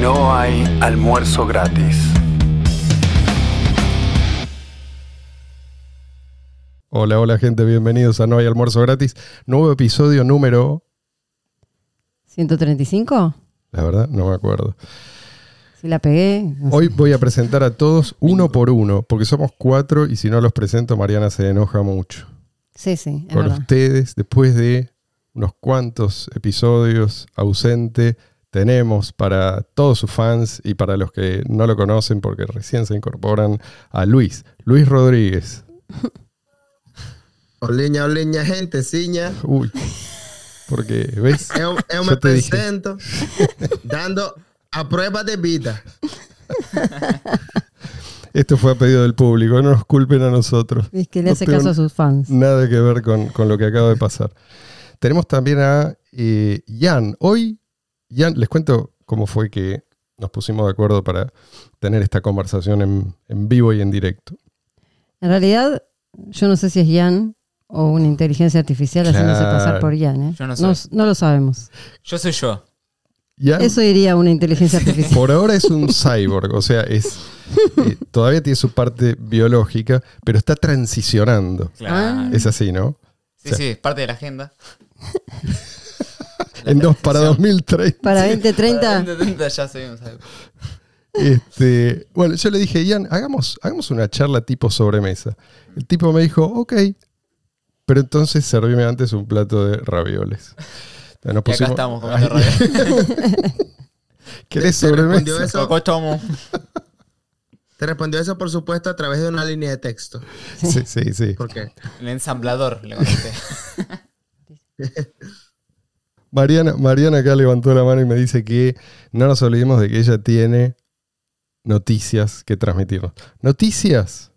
No hay almuerzo gratis. Hola, hola gente, bienvenidos a No hay almuerzo gratis. Nuevo episodio número, ¿135? la verdad, no me acuerdo. Si la pegué. no sé. Hoy voy a presentar a todos uno por uno, porque somos cuatro y si no los presento Mariana se enoja mucho. Sí, sí, es Con verdad. ustedes, después de unos cuantos episodios ausente, tenemos para todos sus fans y para los que no lo conocen porque recién se incorporan a Luis, Luis Rodríguez. Oliña, oliña, gente, ciña. Uy, porque, ¿ves? Eu, eu Yo me te dije. presento dando a prueba de vida. Esto fue a pedido del público, no nos culpen a nosotros. Es que le hace caso a sus fans. Nada que ver con, con lo que acaba de pasar. Tenemos también a eh, Jan. Hoy, Jan, les cuento cómo fue que nos pusimos de acuerdo para tener esta conversación en, en vivo y en directo. En realidad, yo no sé si es Jan o una inteligencia artificial haciéndose Claro. pasar por Jan. ¿eh? Yo no sé. no lo sabemos. Yo soy yo. Eso diría una inteligencia artificial. por ahora es un cyborg, o sea, es eh, todavía tiene su parte biológica, pero está transicionando. Claro. Ah. Es así, ¿no? Sí, sí, es parte de la agenda. En dos, para transición. 2030. Para Para 2030, 2030 ya cyborg. Este, bueno, yo le dije, Ian, hagamos, hagamos una charla tipo sobremesa. El tipo me dijo, ok, pero entonces servime antes un plato de ravioles. Nos Y acá pusimos- estamos comiendo radio. ¿Querés Te respondió sobremesa? eso, estamos. te respondió eso, por supuesto, a través de una línea de texto. Sí, sí, sí. ¿Por qué? El ensamblador, le conté. Mariana, Mariana acá levantó la mano y me dice que no nos olvidemos de que ella tiene noticias que transmitirnos. Noticias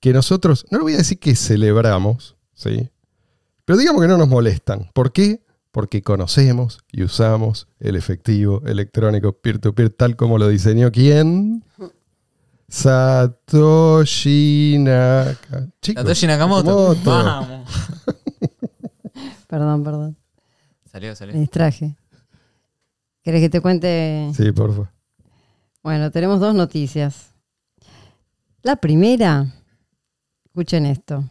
que nosotros, no le voy a decir que celebramos, ¿sí? Pero digamos que no nos molestan. ¿Por qué? Porque conocemos y usamos el efectivo electrónico peer-to-peer tal como lo diseñó quién? Satoshi Naka. Chicos, Satoshi Nakamoto. Nakamoto. Vamos. perdón, perdón, Salió, me salió. distraje. ¿Querés que te cuente? Sí, por favor. Bueno, tenemos dos noticias. La primera, escuchen esto.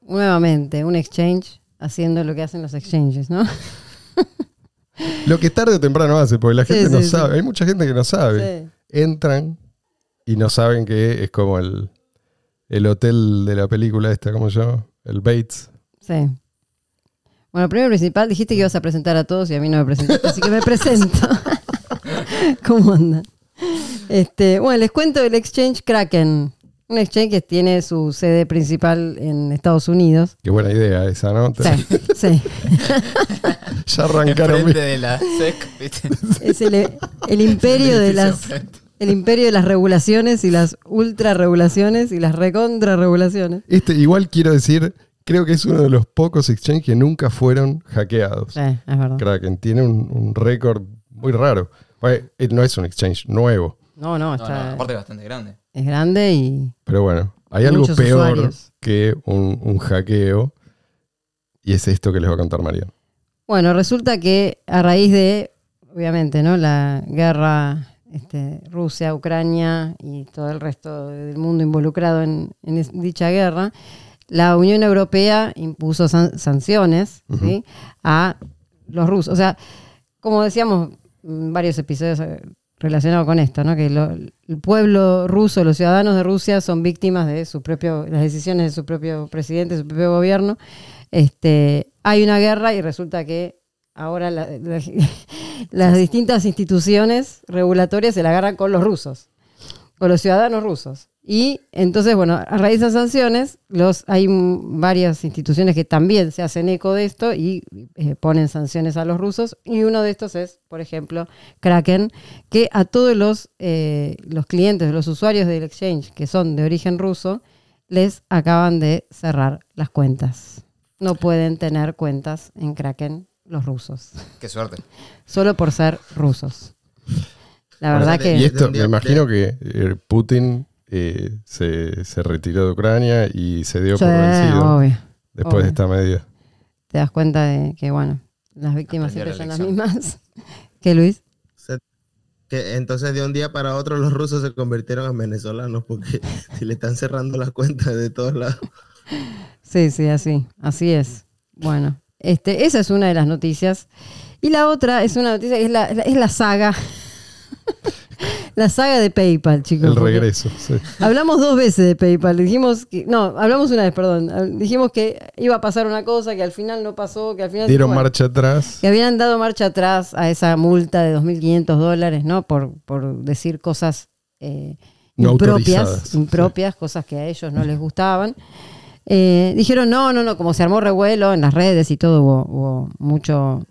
Nuevamente, un exchange haciendo lo que hacen los exchanges, ¿no? Lo que tarde o temprano hace, porque la Sí, gente no sí, sí. sabe. Hay mucha gente que no sabe. Sí. Entran y no saben que es como el, el hotel de la película esta, ¿cómo se llama? El Bates. Sí. Bueno, primero principal, dijiste que ibas a presentar a todos y a mí no me presentaste, así que me presento. ¿Cómo andan? Este, bueno, les cuento el exchange Kraken. Un exchange que tiene su sede principal en Estados Unidos. Qué buena idea esa, ¿no? Sí, sí. Ya arrancaron. Es el, el imperio de las el imperio de las regulaciones y las ultra regulaciones y las recontra regulaciones. Este, igual quiero decir, creo que es uno de los pocos exchanges que nunca fueron hackeados. Sí, es verdad. Kraken tiene un, un récord muy raro. Eh, no es un exchange nuevo, No, no, está, no, aparte es bastante grande. es grande y pero bueno, hay algo peor usuarios. que un, un hackeo y es esto que les va a contar María. Bueno, resulta que a raíz de, obviamente, ¿no? La guerra este, Rusia, Ucrania y todo el resto del mundo involucrado en, dicha guerra, la Unión Europea impuso san- sanciones ¿sí? a los rusos. O sea, como decíamos en varios episodios eh, relacionados con esto, ¿no? que lo- el pueblo ruso, los ciudadanos de Rusia son víctimas de su propio, las decisiones de su propio presidente, de su propio gobierno. Este, hay una guerra y resulta que ahora la- la- las distintas instituciones regulatorias se la agarran con los rusos, con los ciudadanos rusos. Y entonces, bueno, a raíz de esas sanciones, los, hay varias instituciones que también se hacen eco de esto y eh, ponen sanciones a los rusos. Y uno de estos es, por ejemplo, Kraken, que a todos los, eh, los clientes, los usuarios del exchange que son de origen ruso, les acaban de cerrar las cuentas. No pueden tener cuentas en Kraken los rusos, Qué suerte. solo por ser rusos. La verdad Bueno, Y que... esto, me imagino que eh, Putin eh, se, se retiró de Ucrania y se dio Sí, por vencido obvio. después obvio. de esta medida. Te das cuenta de que, bueno, las víctimas siempre la son las mismas. ¿Qué, Luis? Se- Que entonces de un día para otro los rusos se convirtieron en venezolanos porque si le están cerrando las cuentas de todos lados. Sí, sí, así, así es. Bueno, este, esa es una de las noticias. Y la otra es una noticia que es la, es la saga. La saga de PayPal, chicos. El regreso. sí. Hablamos dos veces de PayPal. Dijimos que. No, hablamos una vez, perdón. Dijimos que iba a pasar una cosa, que al final no pasó, que al final. Dieron bueno, marcha atrás. Que habían dado marcha atrás a esa multa de 2.500 dólares, ¿no? Por, por decir cosas eh, No impropias, impropias, cosas que a ellos no les gustaban. Eh, dijeron, no, no, no, como se armó revuelo en las redes y todo, hubo, hubo mucho, mu-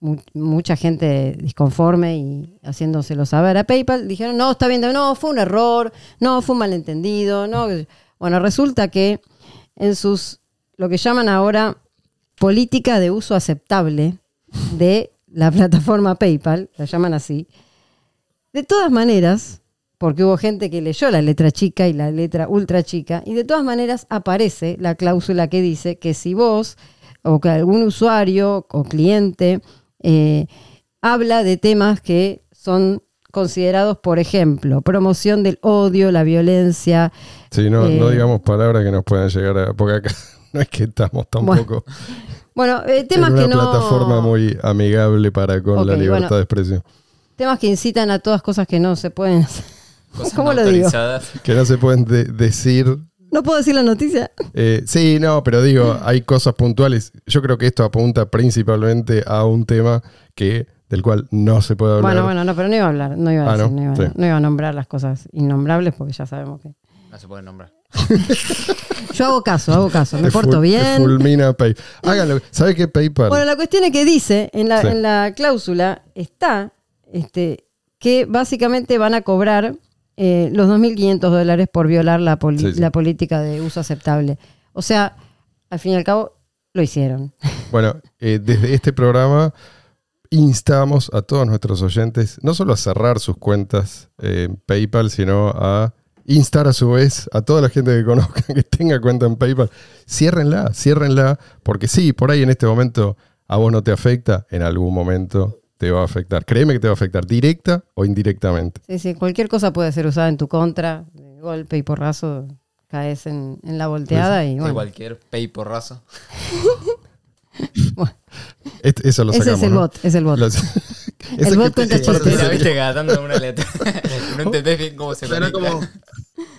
mucha gente disconforme y haciéndoselo saber a PayPal. Dijeron, no, está bien, no, fue un error, no, fue un malentendido, no. Bueno, resulta que en sus, lo que llaman ahora política de uso aceptable de la plataforma PayPal, la llaman así. De todas maneras, porque hubo gente que leyó la letra chica y la letra ultra chica, y de todas maneras aparece la cláusula que dice que si vos o que algún usuario o cliente eh, habla de temas que son considerados, por ejemplo, promoción del odio, la violencia, Sí, no, Eh, no digamos palabras que nos puedan llegar a. Porque acá no es que estamos tampoco bueno, eh, en temas una que no... plataforma muy amigable para con la libertad bueno. de expresión. Temas que incitan a todas cosas que no se pueden hacer. Cosas ¿Cómo no lo digo? Que no se pueden de- decir. ¿No puedo decir la noticia? eh, sí, no, pero digo, hay cosas puntuales. Yo creo que esto apunta principalmente a un tema que del cual no se puede hablar. Bueno, bueno, no, pero no iba a hablar, no iba a, Ah, decir, ¿no? no, iba, Sí. no iba a nombrar las cosas innombrables porque ya sabemos que... No se puede nombrar. Yo hago caso, hago caso, me Te porto ful- bien. fulmina Pay. Háganlo. ¿Sabe qué PayPal? Bueno, la cuestión es que dice, en la, Sí. en la cláusula está este, que básicamente van a cobrar eh, los 2.500 dólares por violar la, poli- Sí, sí. la política de uso aceptable. O sea, al fin y al cabo, lo hicieron. Bueno, eh, desde este programa instamos a todos nuestros oyentes no solo a cerrar sus cuentas eh, en PayPal, sino a instar a su vez a toda la gente que conozca que tenga cuenta en PayPal. Ciérrenla, ciérrenla, porque sí, por ahí en este momento a vos no te afecta, en algún momento te va a afectar. Créeme que te va a afectar directa o indirectamente. Sí, sí, cualquier cosa puede ser usada en tu contra, de golpe y porrazo caes en, en la volteada y De bueno. cualquier pay porrazo. Este- eso lo Ese sacamos. es el ¿no? bot, es el bot. Lo- Ese El que bot te- cuenta chistes. una letra. no entendés bien cómo se Suena como,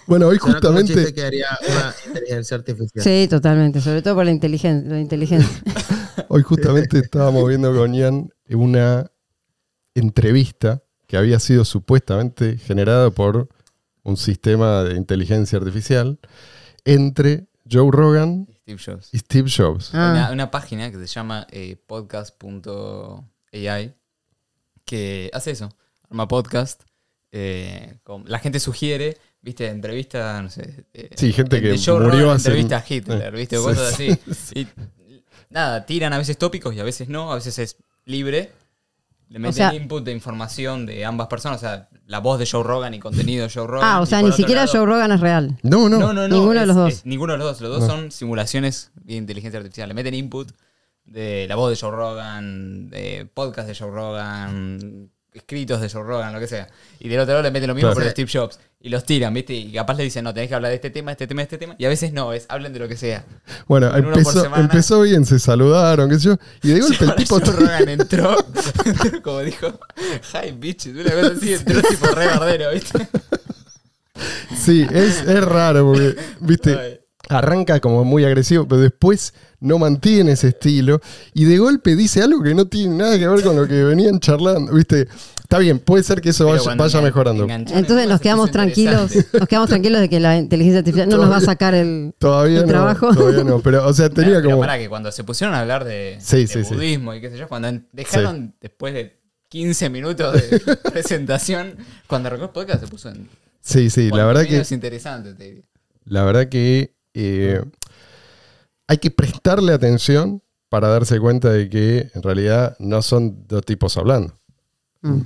Bueno, hoy suena como un chiste justamente, que haría una inteligencia artificial. Sí, totalmente, sobre todo por la inteligencia. La inteligencia. hoy justamente estábamos viendo con Ian una entrevista que había sido supuestamente generada por un sistema de inteligencia artificial entre Joe Rogan Steve Jobs. y Steve Jobs. Ah. Una, una página que se llama eh, podcast.ai que hace eso. Arma podcast. eh, con- la gente sugiere, viste, entrevista, no sé. eh, Sí, gente de- que de Joe murió Rogan, hace- Entrevista a Hitler, viste, sí, cosas sí, así. Y nada, tiran a veces tópicos y a veces no, a veces es libre. Le meten sea- input de información de ambas personas, o sea, la voz de Joe Rogan y contenido de Joe Rogan. Ah, o sea, ni siquiera lado- Joe Rogan es real. No, no. no, no, no. Ninguno de los dos. es- ninguno de los dos. Los dos son simulaciones de inteligencia artificial. Le meten input de la voz de Joe Rogan, de podcast de Joe Rogan, escritos de Joe Rogan, lo que sea. Y del otro lado le meten lo mismo Claro. por Steve Jobs. Y los tiran, ¿viste? Y capaz le dicen, no, tenés que hablar de este tema, este tema, este tema. Y a veces no, es hablen de lo que sea. Bueno, empezó, bien, se saludaron, qué sé yo, y de golpe el tipo... Joe Rogan entró, como dijo, hi bitches, una cosa así, entró tipo re bardero, ¿viste? Sí, es, es raro porque, viste, arranca como muy agresivo, pero después no mantiene ese estilo y de golpe dice algo que no tiene nada que ver con lo que venían charlando, viste. Está bien, puede ser que eso Pero vaya, vaya mejorando. Entonces nos quedamos tranquilos, nos quedamos tranquilos de que la inteligencia artificial no nos va a sacar el, Todavía el no, trabajo. todavía no, pero o sea, tenía Pero, pero como... pará, que cuando se pusieron a hablar de, Sí, de sí, sí. budismo y qué sé yo, cuando dejaron después de 15 minutos de presentación, cuando arrancó el podcast se puso en. Sí, sí, la verdad que... Es interesante, te digo. La verdad que eh, hay que prestarle atención para darse cuenta de que en realidad no son dos tipos hablando. Mm.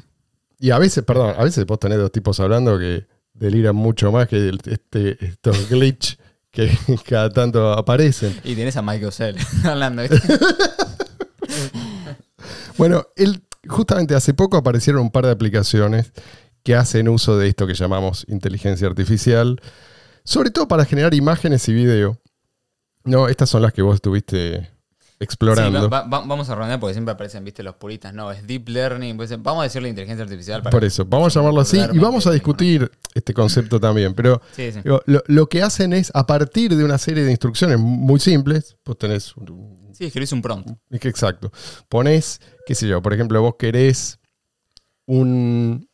Y a veces, perdón, a veces vos tenés dos tipos hablando que deliran mucho más que el- este, estos glitch que cada tanto aparecen. Y tenés a Michael Cell hablando. Bueno, el, justamente hace poco aparecieron un par de aplicaciones que hacen uso de esto que llamamos inteligencia artificial, sobre todo para generar imágenes y video. No, estas son las que vos estuviste explorando. Sí, va- va- vamos a rondear porque siempre aparecen, viste, los puristas. No, es deep learning. pues, vamos a decirle inteligencia artificial. Para Por eso, vamos a llamarlo así y vamos a discutir este concepto también. Pero Sí, sí. digo, lo, lo que hacen es, a partir de una serie de instrucciones muy simples, vos tenés un, Sí, escribís un prompt. Es que exacto. Pones, qué sé yo, por ejemplo, vos querés un-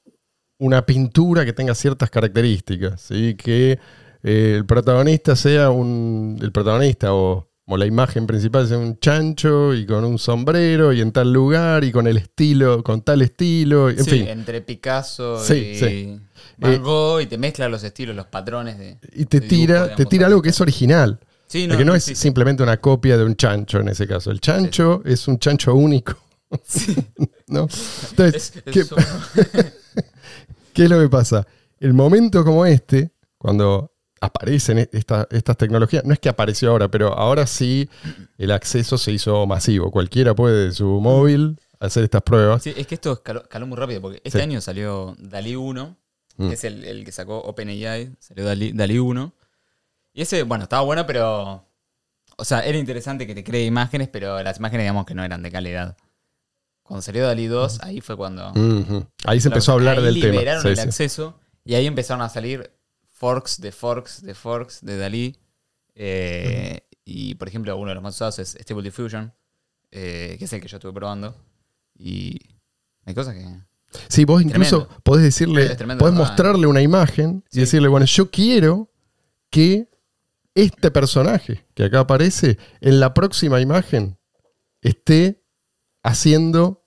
una pintura que tenga ciertas características, ¿sí? que eh, el protagonista sea un. El protagonista o, o la imagen principal sea un chancho y con un sombrero y en tal lugar y con el estilo, con tal estilo, en sí, fin. entre Picasso Sí, y sí. Van Eh, y te mezcla los estilos, los patrones de. Y te de tira, dibujo, te tira algo que es original. Sí, que no es sí, simplemente una copia de un chancho en ese caso. El chancho es un chancho único. ¿No? Entonces, Es- es ¿qué, qué es lo que pasa? El momento como este, cuando aparecen e- esta- estas tecnologías, no es que apareció ahora, pero ahora sí el acceso se hizo masivo. Cualquiera puede de su móvil hacer estas pruebas. Sí, es que esto escaló, caló muy rápido porque este Sí. año salió Dalí 1, Mm. que es el, el que sacó OpenAI, salió Dalí, Dalí 1. Y ese, bueno, estaba bueno, pero. O sea, era interesante que te cree imágenes, pero las imágenes, digamos, que no eran de calidad. Cuando salió Dalí 2, ahí fue cuando. Ahí se empezó a hablar ahí del tema. liberaron Sí, el sí. acceso y ahí empezaron a salir forks de forks de forks de Dalí. Eh, Y por ejemplo, uno de los más usados es Stable Diffusion, eh, que es el que yo estuve probando. Y hay cosas que. Sí, vos incluso Tremendo. podés decirle, tremendo, podés ¿verdad? mostrarle una imagen y decirle, bueno, yo quiero que este personaje que acá aparece en la próxima imagen esté haciendo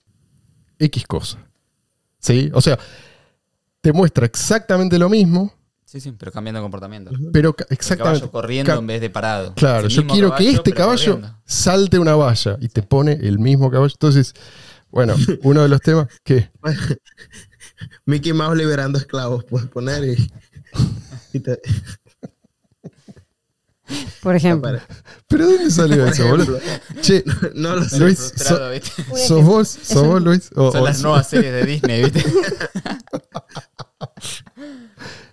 X cosa. ¿Sí? O sea, te muestra exactamente lo mismo, Sí, sí, pero cambiando comportamiento. pero ca- El exactamente. caballo corriendo ca- en vez de parado. Claro, yo quiero que este caballo corriendo. salte una valla y te pone el mismo caballo. Entonces, bueno, uno de los temas que Mickey Mouse liberando esclavos, puedes poner y. y te- Por ejemplo. ¿Pero dónde salió eso, boludo? Che, no lo sé. Luis. ¿sos vos? ¿Sos vos, Luis? O- Son o- las nuevas series de Disney, ¿viste?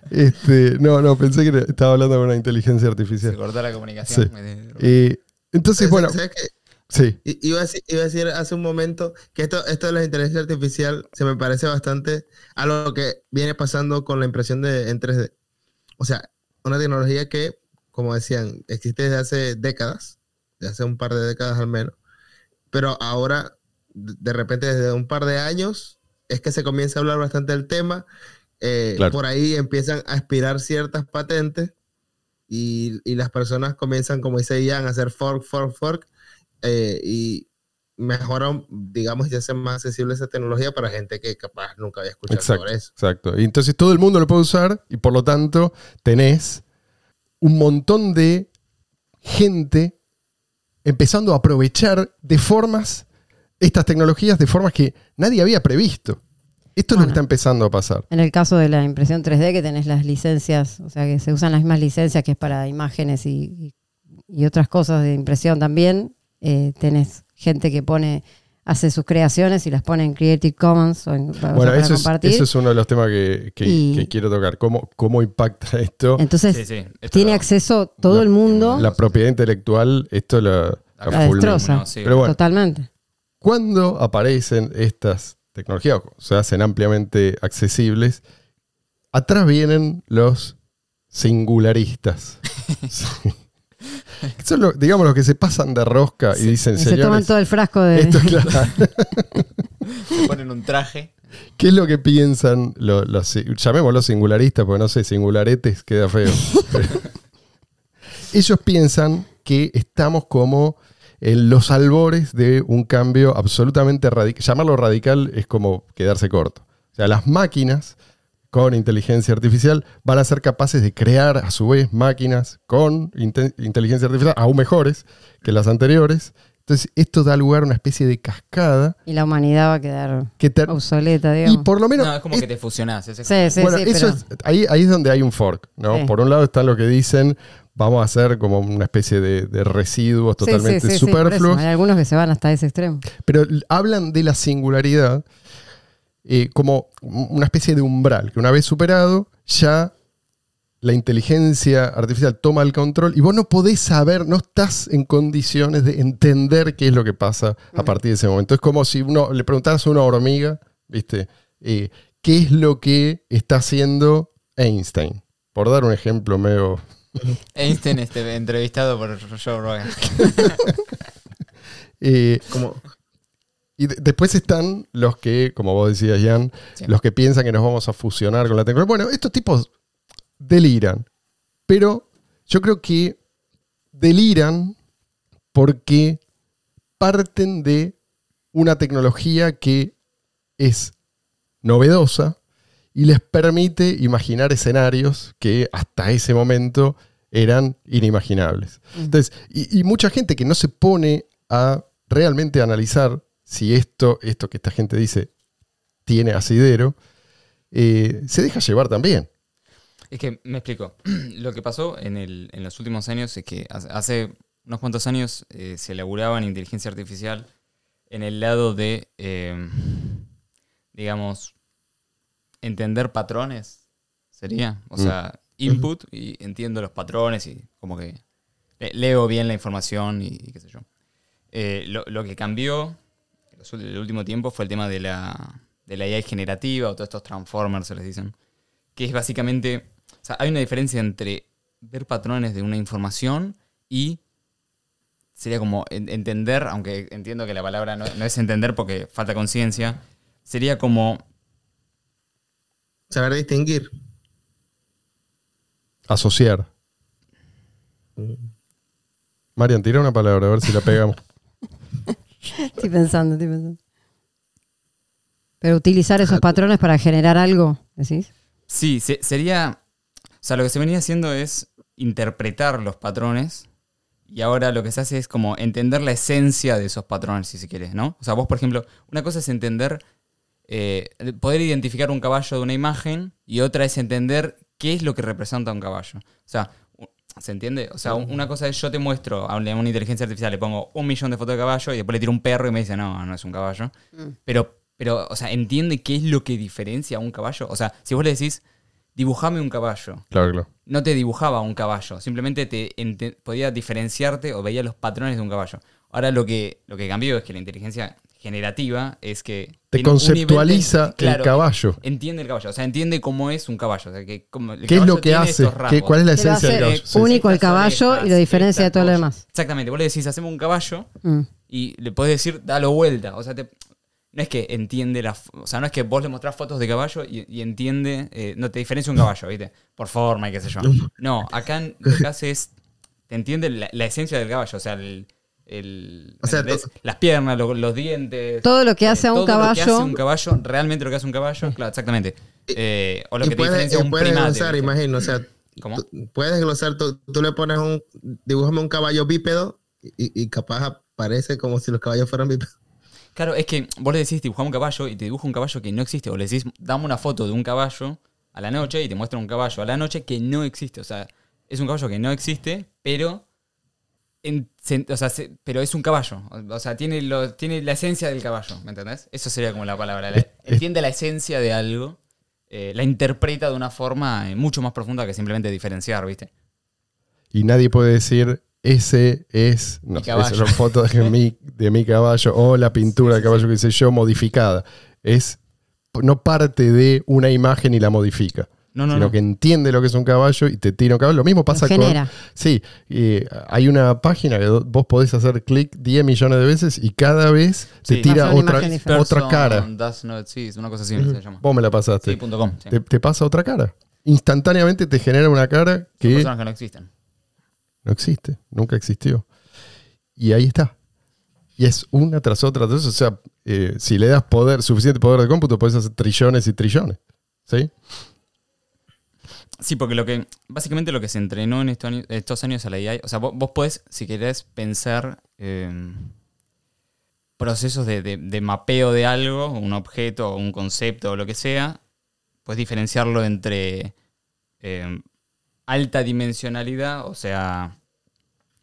Este, no, no, pensé que estaba hablando con una inteligencia Se artificial. cortó la comunicación. Sí. Me- Eh, entonces, bueno, ¿Sabes qué? sí. Iba a, decir, iba a decir hace un momento que esto, esto de la inteligencia artificial se me parece bastante a lo que viene pasando con la impresión de, en 3D. O sea, una tecnología que, como decían, existe desde hace décadas, de hace un par de décadas al menos, pero ahora, de repente, desde un par de años, es que se comienza a hablar bastante del tema. Eh, Claro. Por ahí empiezan a aspirar ciertas patentes y, y las personas comienzan, como dice Ian, a hacer fork, fork, fork eh, y mejoran, digamos, y hacen más accesible esa tecnología para gente que capaz nunca había escuchado Exacto, sobre eso. exacto. Y entonces todo el mundo lo puede usar y por lo tanto tenés un montón de gente empezando a aprovechar de formas estas tecnologías de formas que nadie había previsto. Esto es lo Bueno. que está empezando a pasar. En el caso de la impresión 3D, que tenés las licencias, o sea, que se usan las mismas licencias que es para imágenes y, otras cosas de impresión también, eh, tenés gente que pone, hace sus creaciones y las pone en Creative Commons o, en, o sea, Bueno, para eso es, compartir. eso es uno de los temas que, que- Y- que quiero tocar. ¿Cómo, cómo impacta esto? Entonces, Sí, sí. Esto tiene lo- acceso todo La- el mundo La propiedad intelectual, esto la, La la fulmina. destroza. No, sí. Pero bueno, totalmente. cuando aparecen estas tecnologías, o se hacen ampliamente accesibles, atrás vienen los singularistas. Sí. Son los, digamos, los que se pasan de rosca y dicen, se toman todo el frasco de... esto es claro. Se ponen un traje. ¿Qué es lo que piensan los, los- llamémoslos singularistas, porque no sé, singularetes queda feo. Ellos piensan que estamos como en los albores de un cambio absolutamente radical. Llamarlo radical es como quedarse corto. O sea, las máquinas con inteligencia artificial van a ser capaces de crear a su vez máquinas con inte- inteligencia artificial aún mejores que las anteriores. Entonces, esto da lugar a una especie de cascada Y la humanidad va a quedar que obsoleta, y digamos. por lo menos No, es como es- que te fusionás. es- Sí, sí, bueno, sí, eso pero es, ahí, ahí es donde hay un fork, ¿no? Sí. Por un lado están los que dicen, vamos a hacer como una especie de, de residuos sí, totalmente sí, sí, superfluos. Hay algunos que se van hasta ese extremo. Pero hablan de la singularidad eh, como una especie de umbral, que una vez superado, ya la inteligencia artificial toma el control y vos no podés saber, no estás en condiciones de entender qué es lo que pasa a partir de ese momento. Es como si uno le preguntaras a una hormiga, ¿viste? Eh, ¿Qué es lo que está haciendo Einstein? Por dar un ejemplo medio Einstein este, entrevistado por Joe Rogan. eh, Como, Y de- después están los que, como vos decías, Jan, Sí. los que piensan que nos vamos a fusionar con la tecnología. Bueno, estos tipos deliran, pero yo creo que deliran porque parten de una tecnología que es novedosa y les permite imaginar escenarios que hasta ese momento eran inimaginables. Entonces, y, y mucha gente que no se pone a realmente analizar si esto, esto que esta gente dice tiene asidero, eh, se deja llevar también. Es que me explico. Lo que pasó en, el- en los últimos años es que hace- hace unos cuantos años eh, se elaboraba en inteligencia artificial en el lado de, eh, digamos, entender patrones. Sería. O sea, input y entiendo los patrones y como que le- leo bien la información y, y qué sé yo. Eh, lo, lo que cambió en el último tiempo fue el tema de la, de la AI generativa o todos estos transformers se les dicen que es básicamente, o sea, hay una diferencia entre ver patrones de una información y sería como en- entender, aunque entiendo que la palabra no, no es entender porque falta conciencia, sería como, saber distinguir. Asociar. Marian, tira una palabra a ver si la pegamos. Estoy pensando, estoy pensando. Pero utilizar esos patrones para generar algo, ¿decís? sí, se- sería, o sea, lo que se venía haciendo es interpretar los patrones y ahora lo que se hace es como entender la esencia de esos patrones, si se quiere, ¿no? O sea, vos, por ejemplo, una cosa es entender, eh, poder identificar un caballo de una imagen y otra es entender qué es lo que representa un caballo. O sea, ¿se entiende? O sea, un- una cosa es yo te muestro a una inteligencia artificial, le pongo un millón de fotos de caballo y después le tiro un perro y me dice, no, no es un caballo. Pero, pero, o sea, entiende qué es lo que diferencia a un caballo. O sea, si vos le decís, dibujame un caballo, Claro, claro. no te dibujaba un caballo, simplemente te podía diferenciarte o veía los patrones de un caballo. Ahora lo que, lo que cambió es que la inteligencia generativa es que... Te nivel de- conceptualiza el claro, caballo. Entiende el caballo, o sea, entiende cómo es un caballo. O sea, que como- el ¿Qué es caballo lo que hace? ¿Qué-. ¿Cuál es la esencia del caballo? Sí, único el Estas caballo orejas, y lo diferencia de todo lo demás. Exactamente, vos le decís, hacemos un caballo Mm. y le podés decir, dalo vuelta. O sea, te- no es que entiende la. O sea, no es que vos le mostrás fotos de caballo y, y entiende. eh, no te diferencia un caballo, ¿viste? Por forma y qué sé yo. No, acá lo que hace es. Te entiende la, la esencia del caballo. O sea, el. El- O sea, ¿entendés? to- las piernas, lo- los dientes. Todo lo que hace a un todo Lo que hace caballo. un caballo, realmente lo que hace un caballo, claro, exactamente. Eh, o lo y que te puedes, diferencia y un puedes primate. glosar, ¿viste? imagino. O sea, puedes glosar, tú, tú le pones un, dibújame un caballo bípedo y, y capaz aparece como si los caballos fueran bípedos. Claro, es que vos le decís dibujar un caballo y te dibuja un caballo que no existe. O le decís, dame una foto de un caballo a la noche y te muestra un caballo a la noche que no existe. O sea, es un caballo que no existe, pero. En- se- o sea, se- pero es un caballo. O, o sea, tiene, lo, tiene la esencia del caballo, ¿me entendés? Eso sería como la palabra. la- entiende la esencia de algo, eh, la interpreta de una forma eh, mucho más profunda que simplemente diferenciar, ¿viste? Y nadie puede decir, ese es, no esas son fotos de mi, de mi caballo o la pintura del caballo que hice yo modificada. Es, no parte de una imagen y la modifica. No, no, sino no. que entiende lo que es un caballo y te tira un caballo. Lo mismo pasa con. genera. Sí, eh, hay una página que vos podés hacer clic 10 millones de veces y cada vez te Sí. tira Pasa una otra, otra cara. Not exist, una cosa así se llama. Vos me la pasaste. Sí, punto com, sí. te, te pasa otra cara. Instantáneamente te genera una cara Son que personas que no existen. no existe, nunca existió. Y ahí está. Y es una tras otra. tras. O sea, eh, si le das poder, suficiente poder de cómputo, puedes hacer trillones y trillones. ¿Sí? Sí, porque lo que básicamente lo que se entrenó en estos años, a la AI, o sea, vos, vos podés, si querés, pensar eh, procesos de, mapeo de algo, un objeto, un concepto o lo que sea, puedes diferenciarlo entre eh, alta dimensionalidad, o sea,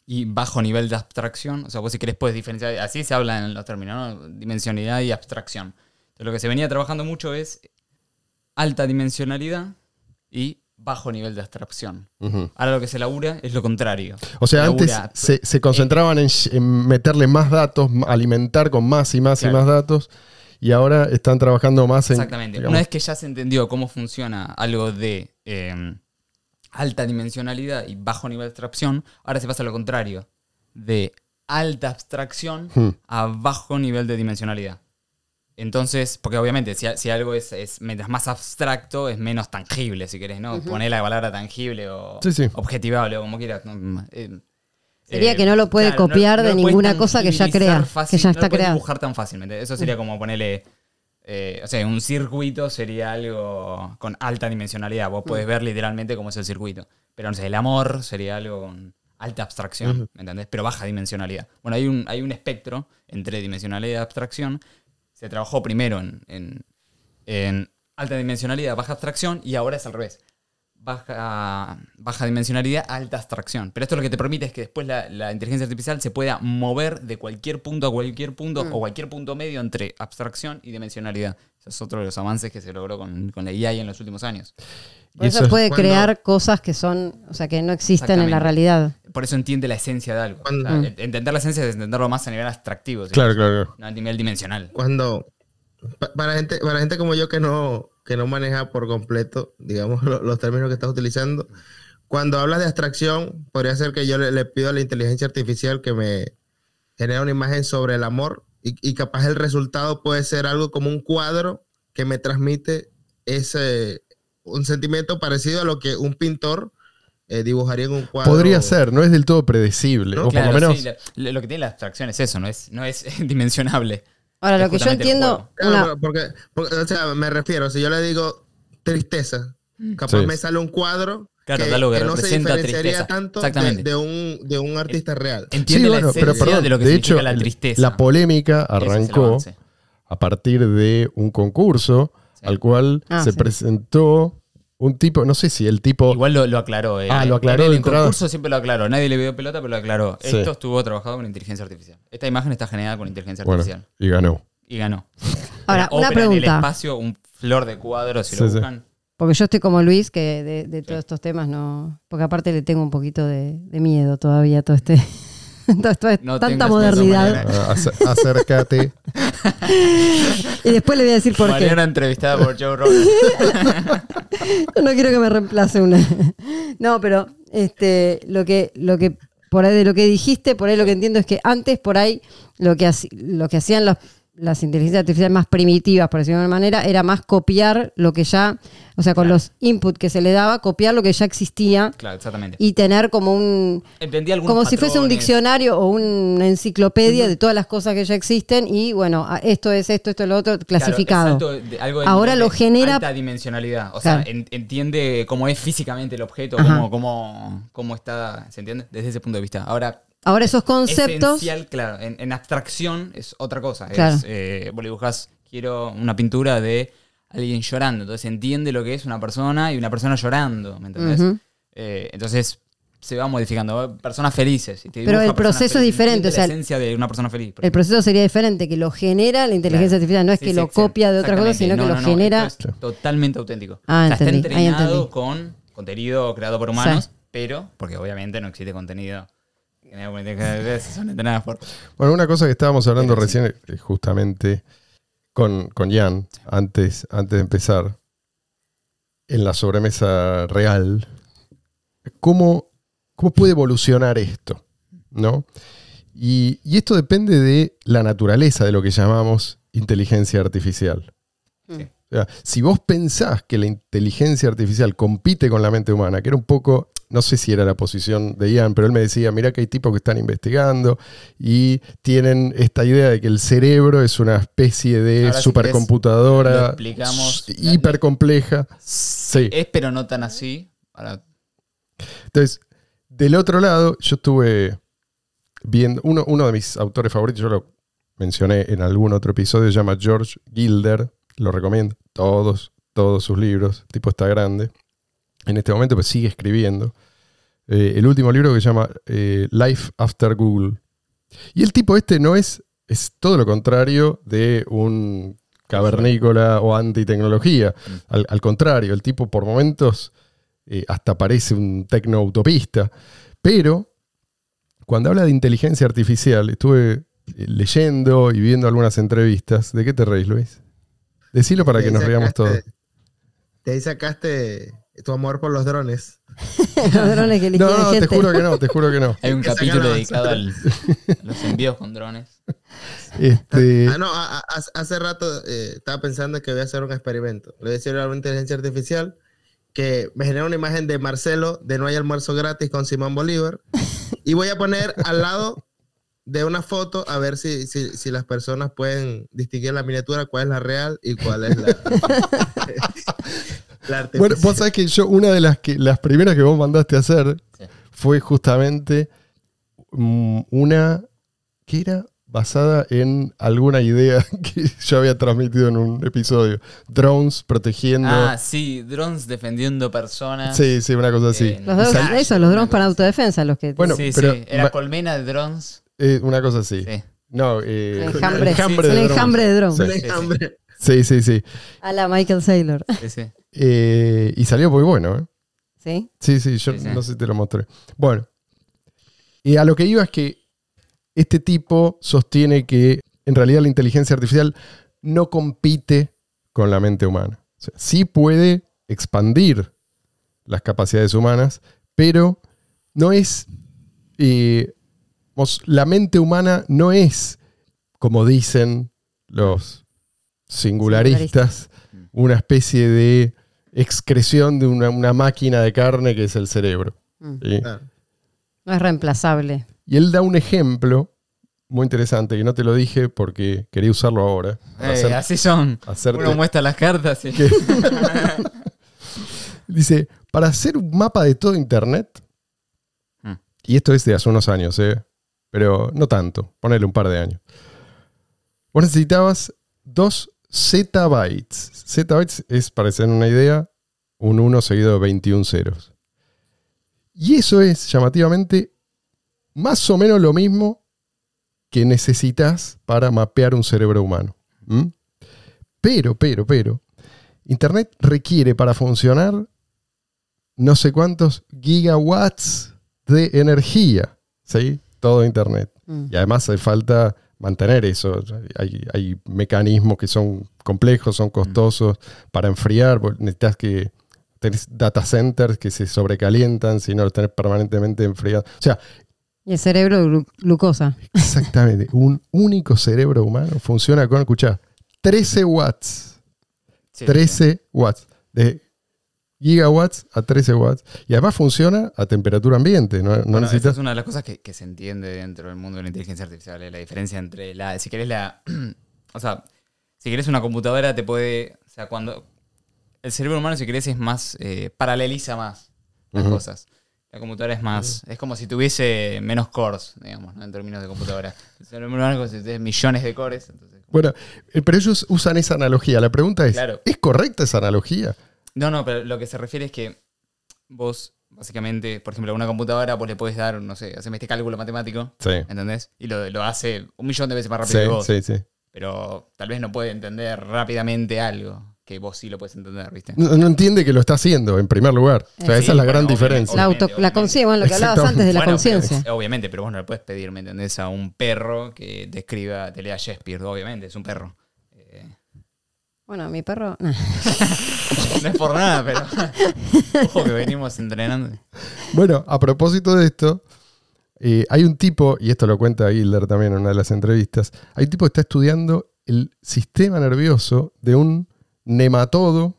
y bajo nivel de abstracción. O sea, vos si querés puedes diferenciar, así se habla en los términos, ¿no? Dimensionalidad y abstracción. Entonces, lo que se venía trabajando mucho es alta dimensionalidad y bajo nivel de abstracción. Ahora lo que se labura es lo contrario. O sea, Se antes labura- se, se concentraban en, en meterle más datos, alimentar con más y más y más datos, y ahora están trabajando más en... Exactamente. digamos, Una vez que ya se entendió cómo funciona algo de eh, alta dimensionalidad y bajo nivel de abstracción, ahora se pasa a lo contrario. De alta abstracción Hmm. a bajo nivel de dimensionalidad. Entonces, porque obviamente si, si algo es, es mientras más abstracto, es menos tangible, si querés, ¿no? Poner la palabra tangible o Sí, sí. objetivable o como quieras. ¿no? Eh, Sería eh, que no lo puede copiar de lo puede ninguna cosa que ya crea, fácil, que ya no está lo puede creado. dibujar tan fácilmente. Eso sería como ponerle. eh, o sea, un circuito sería algo con alta dimensionalidad. Vos podés ver literalmente cómo es el circuito. Pero no sé, el amor sería algo con alta abstracción, ¿me entendés? Pero baja dimensionalidad. Bueno, hay un, hay un espectro entre dimensionalidad y abstracción. Se trabajó primero en, en- alta dimensionalidad, baja abstracción, y ahora es al revés baja, baja dimensionalidad, alta abstracción. Pero esto lo que te permite es que después la, la inteligencia artificial se pueda mover de cualquier punto a cualquier punto o cualquier punto medio entre abstracción y dimensionalidad. Ese es otro de los avances que se logró con, con la IA en los últimos años. Por y eso, eso es- puede cuando- crear cosas que son, o sea, que no existen en la realidad. Por eso entiende la esencia de algo. Cuando- O sea, entender la esencia es entenderlo más a nivel abstractivo, ¿sí? Claro, claro, claro. no a nivel dimensional. cuando para gente para gente como yo que no que no maneja por completo digamos lo- los términos que estás utilizando cuando hablas de abstracción podría ser que yo le, le pido a la inteligencia artificial que me genere una imagen sobre el amor y, y capaz el resultado puede ser algo como un cuadro que me transmite ese un sentimiento parecido a lo que un pintor eh, dibujaría en un cuadro Podría ser, no es del todo predecible. ¿No? O por lo menos... sí, lo, lo que tiene la abstracción es eso, no es, no es dimensionable. Ahora, lo que yo entiendo. Claro, una, porque, porque, o sea, me refiero, si yo le digo tristeza, capaz Sí. me sale un cuadro Claro, que, de que que no se representa diferenciaría tristeza. tanto de, Exactamente. de un, de un artista real. Entiende Sí, la bueno, pero esencia perdón, de lo que de significa hecho, la tristeza. la polémica es arrancó a partir de un concurso Sí. al cual Ah, se sí. presentó un tipo, no sé si el tipo... Igual lo, lo aclaró. eh. Ah, lo aclaró En el entrada. concurso siempre lo aclaró. Nadie le dio pelota, pero lo aclaró. Sí. Esto estuvo trabajado con inteligencia artificial. Esta imagen está generada con inteligencia bueno, artificial. y ganó. Y ganó. Ahora, Una una ópera en el pregunta. espacio, un flor de cuadros, si Sí, lo sí. buscan. porque yo estoy como Luis, que de, de todos estos temas no. Porque aparte le tengo un poquito de, de miedo todavía a todo este. Esto- No tanta modernidad. Mariana. Ac- acércate. Y después le voy a decir por qué. Mariana entrevistada por Joe Rogan. no quiero que me reemplace una. No, pero este, lo que, lo que, por ahí de lo que dijiste, por ahí lo que entiendo es que antes por ahí lo que, lo que hacían los- las inteligencias artificiales más primitivas, por decirlo de una manera, era más copiar lo que ya, o sea, con los inputs que se le daba, copiar lo que ya existía Claro, exactamente. y tener como un, Entendí como si fuese un patrones. diccionario o una enciclopedia de todas las cosas que ya existen y bueno, esto es esto, esto es lo otro, clasificado. Claro, algo Ahora lo genera- Alta dimensionalidad. O sea, Claro. en- entiende cómo es físicamente el objeto, cómo, cómo, cómo está. ¿Se entiende? Desde ese punto de vista. Ahora, Ahora esos conceptos, esencial, claro, en, en abstracción es otra cosa. Claro. Es, eh, vos le dibujás, quiero una pintura de alguien llorando. Entonces entiende lo que es una persona y una persona llorando. ¿Me entendés? Eh, entonces se va modificando. Personas felices. te Pero el proceso es diferente, Entiende o sea, la esencia de una persona feliz. el proceso sería diferente, que lo genera la inteligencia Claro. artificial, no es Sí, que sí, lo sí, copia de otra cosa, sino que No, lo no, genera. es totalmente auténtico. Ah, o sea, entendí, está ahí entrenado entendí. con contenido creado por humanos, pero, porque obviamente no existe contenido Bueno, una cosa que estábamos hablando recién, eh, justamente con, con Jan, antes, antes de empezar, en la sobremesa real, ¿cómo, cómo puede evolucionar esto? ¿No? Y, y esto depende de la naturaleza de lo que llamamos inteligencia artificial. Sí. O sea, si vos pensás que la inteligencia artificial compite con la mente humana, que era un poco, no sé si era la posición de Ian, pero él me decía, mira que hay tipos que están investigando y tienen esta idea de que el cerebro es una especie de Ahora, si supercomputadora lo explicamos. hipercompleja. Sí. Es, pero no tan así. Ahora, Entonces, del otro lado, yo estuve viendo, uno, uno de mis autores favoritos, yo lo mencioné en algún otro episodio, se llama George Gilder, lo recomiendo, todos, todos sus libros, el tipo está grande. En este momento, pues sigue escribiendo. Eh, el último libro que se llama eh, Life After Google. Y el tipo este no es, es todo lo contrario de un cavernícola o antitecnología. Al, al contrario, el tipo por momentos eh, hasta parece un tecno-utopista. Pero cuando habla de inteligencia artificial, estuve leyendo y viendo algunas entrevistas. ¿De qué te reís, Luis? Decilo para que nos riamos todos. sacaste- Tu amor por los drones. Los drones que No, no, te gente. juro que no, te juro que no. Hay un capítulo dedicado al- a los envíos con drones. Este, Ah, no, a- a- hace- rato eh, estaba pensando que voy a hacer un experimento. Le voy a decir a la inteligencia artificial que me genera una imagen de Marcelo de No hay almuerzo gratis con Simón Bolívar y voy a poner al lado de una foto a ver si, si, si las personas pueden distinguir la miniatura, cuál es la real y cuál es la, la. Bueno, vos sabés que yo, una de las que las primeras que vos mandaste a hacer Sí. fue justamente mm, una que era basada en alguna idea que yo había transmitido en un episodio. Drones protegiendo. Ah, sí, drones defendiendo personas. sí, sí, una cosa así. Eh, Los drones, Sal- eso, los drones para autodefensa, los que Bueno, sí, pero- sí, era ma- colmena de drones. Eh, una cosa así. Sí. No, eh, Enjambre. enjambre Un de drones. enjambre de drones. Sí. Sí, sí, sí. a la Michael Saylor. Sí, sí. Eh, y salió muy bueno, ¿eh? ¿Sí? Sí, sí, yo Sí, sí. no sé si te lo mostré. Bueno, y a lo que iba es que este tipo sostiene que en realidad la inteligencia artificial no compite con la mente humana. O sea, sí puede expandir las capacidades humanas, pero no es... eh, la mente humana no es, como dicen los singularistas, una especie de excreción de una, una máquina de carne que es el cerebro. Mm. ¿sí? Claro. No es reemplazable. Y él da un ejemplo muy interesante que no te lo dije porque quería usarlo ahora. Eh, hacer- así son. hacerte- Uno muestra las cartas y... Dice, para hacer un mapa de todo Internet, Hmm. y esto es de hace unos años, ¿eh? pero no tanto, ponele un par de años. Vos necesitabas dos zettabytes. Zettabytes es, para hacer una idea, un 1 seguido de 21 ceros. Y eso es, llamativamente, más o menos lo mismo que necesitas para mapear un cerebro humano. ¿Mm? Pero, pero, pero, Internet requiere para funcionar no sé cuántos gigawatts de energía. ¿sí? Todo Internet. Mm. Y además hace falta mantener eso. Hay, hay mecanismos que son complejos, son costosos para enfriar. Necesitas que tenés data centers que se sobrecalientan si no los tenés permanentemente enfriados. O sea, Y el cerebro glu- glucosa. exactamente, un único cerebro humano funciona con, escuchá, 13 watts. Sí, 13 watts. De gigawatts a 13 watts. Y además funciona a temperatura ambiente. No, no Bueno, esa es una de las cosas que, que se entiende dentro del mundo de la inteligencia artificial, eh, la diferencia entre la, si querés la, o sea, si querés una computadora te puede, o sea, cuando el cerebro humano si querés es más, eh, paraleliza más las cosas. La computadora es más, es como si tuviese menos cores, digamos, ¿no? en términos de computadora. El cerebro humano es como si tuviese millones de cores, entonces, Bueno, eh, pero ellos usan esa analogía. La pregunta es: Claro. ¿es correcta esa analogía? No, no, pero lo que se refiere es que vos, básicamente, por ejemplo, a una computadora vos le puedes dar, no sé, haceme este cálculo matemático, Sí. ¿entendés? Y lo, lo hace un millón de veces más rápido Sí, que vos. sí, sí. Pero tal vez no puede entender rápidamente algo que vos sí lo puedes entender, ¿viste? No, no entiende que lo está haciendo, en primer lugar. O sea, esa es la bueno, gran diferencia. La, auto, la conciencia, bueno, lo que hablabas antes de la Bueno, conciencia. Obviamente, pero vos no le puedes pedir, ¿me entendés? A un perro que te escriba, te lea Shakespeare, obviamente, es un perro. Bueno, mi perro. no es por nada, pero. Ojo que venimos entrenando. Bueno, a propósito de esto, eh, hay un tipo, y esto lo cuenta Gilder también en una de las entrevistas, hay un tipo que está estudiando el sistema nervioso de un nematodo.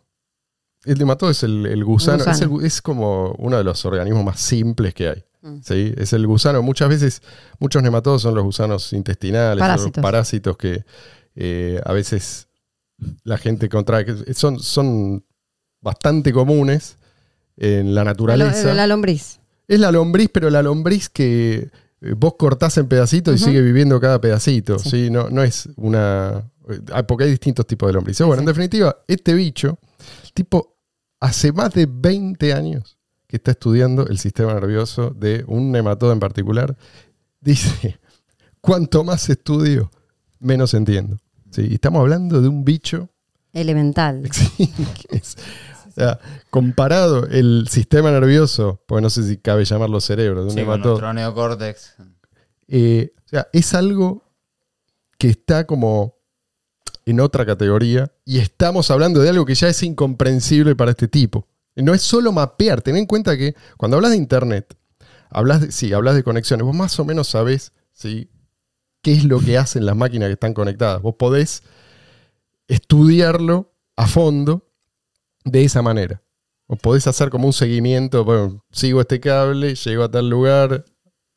El nematodo es el, el gusano, Gusano. Es, el gu- es como uno de los organismos más simples que hay. Mm. ¿sí? Es el gusano. Muchas veces, muchos nematodos son los gusanos intestinales, son los Parásitos. parásitos que eh, a veces la gente contrae. que Son, son bastante comunes en la La, naturaleza. la lombriz. Es la lombriz, pero la lombriz que eh, vos cortás en pedacitos y sigue viviendo cada pedacito. Sí. ¿sí? No, no es una. eh, ah, Porque hay distintos tipos de lombrices. Bueno, en definitiva, este bicho, tipo hace más de 20 años que está estudiando el sistema nervioso de un nematodo en particular. Dice, cuanto más estudio, menos entiendo. ¿Sí? Y estamos hablando de un bicho Elemental. Sí, que es- o sea, comparado el sistema nervioso, porque no sé si cabe llamarlo cerebro, de un Sí, con nuestro neocórtex. eh, o sea, es algo que está como en otra categoría y estamos hablando de algo que ya es incomprensible para este tipo. No es solo mapear, ten en cuenta que cuando hablas de internet, hablas de, sí, hablas de conexiones, vos más o menos sabés ¿sí? Qué es lo que hacen las máquinas que están conectadas. Vos podés estudiarlo a fondo de esa manera. O podés hacer como un seguimiento, bueno, sigo este cable, llego a tal lugar,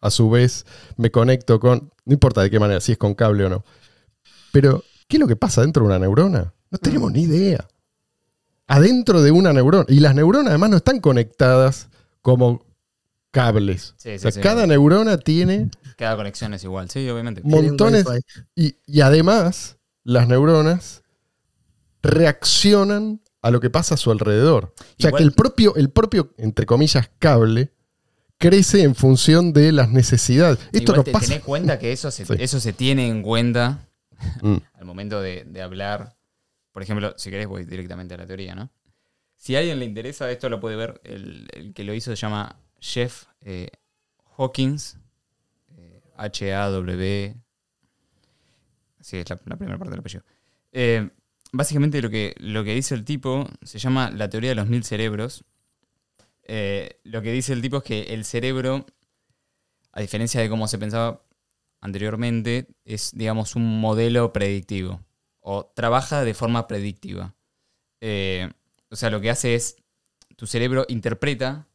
a su vez me conecto con, no importa de qué manera, si es con cable o no. Pero, ¿qué es lo que pasa dentro de una neurona? No tenemos ni idea. Adentro de una neurona. Y las neuronas además no están conectadas como cables. Sí, sí, o sea, sí. cada neurona tiene Cada conexión es igual, sí, obviamente. Mo- montones- y, y además, las neuronas reaccionan a lo que pasa a su alrededor. O sea Igual- que el propio, el propio, entre comillas, cable crece en función de las necesidades. Esto Igual no te pasa. tenés cuenta que eso se, Sí. eso se tiene en cuenta Mm, al momento de, de hablar. Por ejemplo, si querés voy directamente a la teoría, ¿no? Si a alguien le interesa, esto lo puede ver. El, el que lo hizo se llama Jeff eh, Hawkins. H-A-W. Sí, es la, la primera parte del apellido. Eh, básicamente lo que, lo que dice el tipo se llama la teoría de los mil cerebros. Eh, lo que dice el tipo es que el cerebro, a diferencia de cómo se pensaba anteriormente, es, digamos, un modelo predictivo. O trabaja de forma predictiva. Eh, o sea, lo que hace es, tu cerebro interpreta,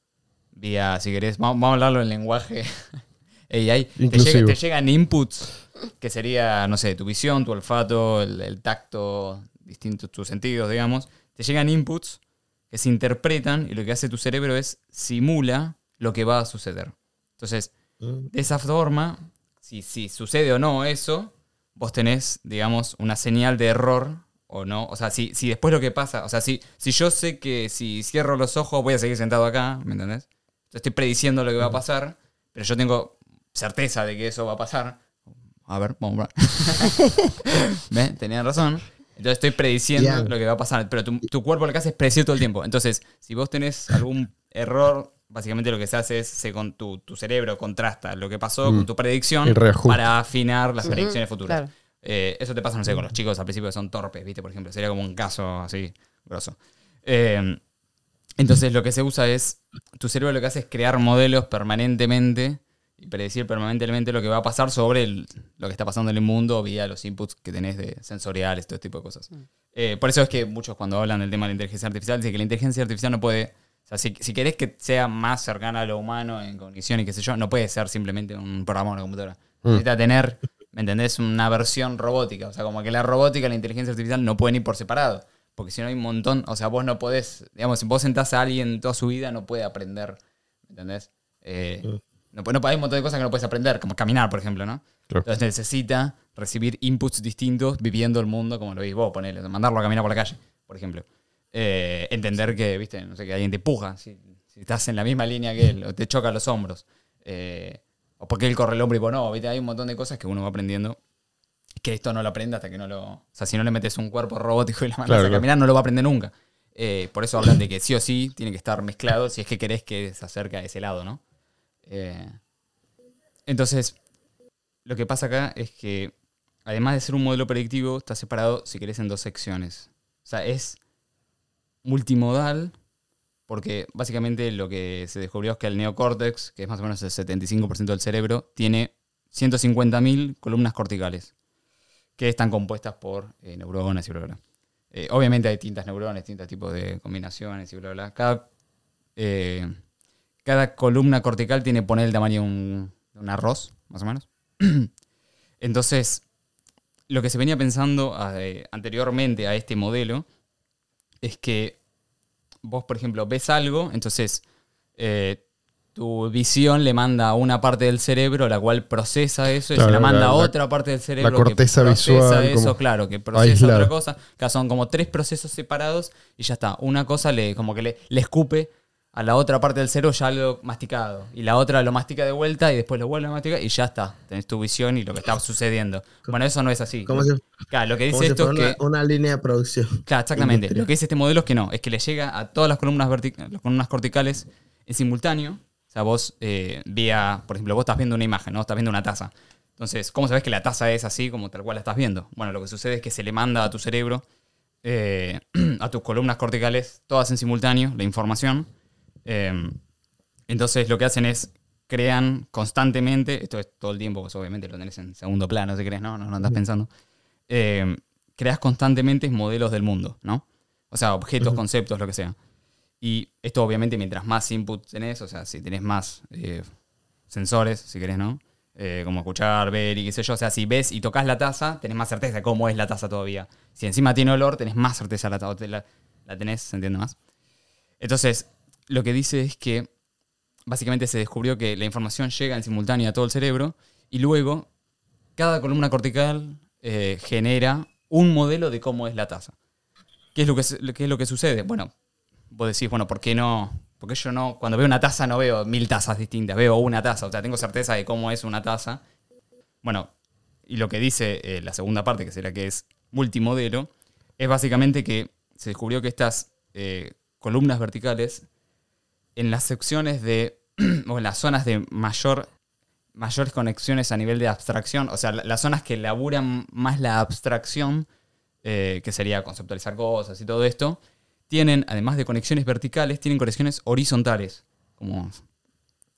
vía, si querés, vamos, vamos a hablarlo en lenguaje AI, te, llega- te llegan inputs, que sería, no sé, tu visión, tu olfato, el, el tacto, distintos tus sentidos, digamos. Te llegan inputs que se interpretan y lo que hace tu cerebro es simula lo que va a suceder. Entonces, Mm. de esa forma, si, si sucede o no eso, vos tenés, digamos, una señal de error o no. O sea, si, si después lo que pasa, o sea, si, si yo sé que si cierro los ojos voy a seguir sentado acá, ¿me entendés? Yo estoy prediciendo lo que va a pasar, pero yo tengo certeza de que eso va a pasar. A ver, vamos a ver. ¿Ves? Tenían razón. Entonces estoy prediciendo lo que va a pasar. Pero tu, tu cuerpo lo que hace es predecir todo el tiempo. Entonces, si vos tenés algún error, básicamente lo que se hace es se con tu, tu cerebro contrasta lo que pasó Mm. con tu predicción para afinar las predicciones futuras. Claro. Eh, eso te pasa, no sé, con los chicos al principio que son torpes, ¿viste? Por ejemplo, sería como un caso así, grosso. Eh, entonces lo que se usa es, tu cerebro lo que hace es crear modelos permanentemente predecir permanentemente lo que va a pasar sobre el- lo que está pasando en el mundo vía los inputs que tenés de sensoriales, todo este tipo de cosas. Eh, por eso es que muchos cuando hablan del tema de la inteligencia artificial dicen que la inteligencia artificial no puede, o sea, si, si querés que sea más cercana a lo humano en cognición y qué sé yo, no puede ser simplemente un programa o una computadora. Necesita tener, ¿me entendés? Una versión robótica. O sea, como que la robótica y la inteligencia artificial no pueden ir por separado. Porque si no hay un montón, o sea, vos no podés, digamos, si vos sentás a alguien toda su vida, no puede aprender, ¿me entendés? Eh, no, no, hay un montón de cosas que no puedes aprender, como caminar, por ejemplo, ¿no? Claro. Entonces necesita recibir inputs distintos viviendo el mundo como lo veis vos, ponele, mandarlo a caminar por la calle, por ejemplo. Eh, entender que, viste, no sé, que alguien te empuja, si, si estás en la misma línea que él, o te choca los hombros. Eh, o porque él corre el hombro y vos no, viste, hay un montón de cosas que uno va aprendiendo que esto no lo aprende hasta que no lo... O sea, si no le metes un cuerpo robótico y la mandas Claro, a claro. caminar, no lo va a aprender nunca. Eh, por eso hablan de que sí o sí tiene que estar mezclado si es que querés que se acerque a ese lado, ¿no? Eh, entonces, lo que pasa acá es que, además de ser un modelo predictivo, está separado, si querés, en dos secciones. O sea, es multimodal, porque básicamente lo que se descubrió es que el neocórtex, que es más o menos el 75% del cerebro, tiene 150.000 columnas corticales, que están compuestas por eh, neuronas y bla, bla. Eh, obviamente hay distintas neuronas, distintos tipos de combinaciones y bla, bla. Cada columna cortical tiene, poner el tamaño de un, arroz, más o menos. Entonces, lo que se venía pensando eh, anteriormente a este modelo es que vos, por ejemplo, ves algo, entonces eh, tu visión le manda a una parte del cerebro la cual procesa eso y Claro, se la manda la- a la- otra parte del cerebro corteza que procesa visual, eso, como claro, que procesa otra cosa. Que son como tres procesos separados y ya está. Una cosa le como que le, le escupe a la otra parte del cerebro ya algo masticado y la otra lo mastica de vuelta y después lo vuelve a masticar y ya está. Tenés tu visión y lo que está sucediendo. Bueno, eso no es así. Como si, Claro, lo que dice esto es que una, una línea de producción. Claro, exactamente. Lo que dice este modelo es que no, es que le llega a todas las columnas, las columnas corticales en simultáneo. O sea, vos eh, vía, por ejemplo, vos estás viendo una imagen, ¿no? Estás viendo una taza. Entonces, ¿cómo sabes que la taza es así como tal cual la estás viendo? Bueno, lo que sucede es que se le manda a tu cerebro, eh, a tus columnas corticales, todas en simultáneo, la información. Eh, entonces, lo que hacen es crean constantemente, esto es todo el tiempo, pues obviamente lo tenés en segundo plano, si querés, ¿no? No, no andás pensando. Eh, creas constantemente modelos del mundo, ¿no? O sea, objetos, conceptos, lo que sea. Y esto obviamente mientras más input tenés, o sea, si tenés más eh, sensores, si querés, ¿no? Eh, como escuchar, ver y qué sé yo. O sea, si ves y tocas la taza, tenés más certeza de cómo es la taza todavía. Si encima tiene olor, tenés más certeza de la taza. La, la tenés, ¿se entiende más? Entonces, lo que dice es que básicamente se descubrió que la información llega en simultáneo a todo el cerebro y luego cada columna cortical eh, genera un modelo de cómo es la taza. ¿Qué es lo que, es lo que sucede? Bueno, vos decís, bueno, ¿por qué no? Porque yo no, cuando veo una taza no veo mil tazas distintas, veo una taza, o sea, tengo certeza de cómo es una taza. Bueno, y lo que dice eh, la segunda parte, que será que es multimodelo, es básicamente que se descubrió que estas eh, columnas verticales, en las secciones de, o en las zonas de mayor, mayores conexiones a nivel de abstracción, o sea, la- las zonas que elaboran más la abstracción, eh, que sería conceptualizar cosas y todo esto, tienen, además de conexiones verticales, tienen conexiones horizontales. Como...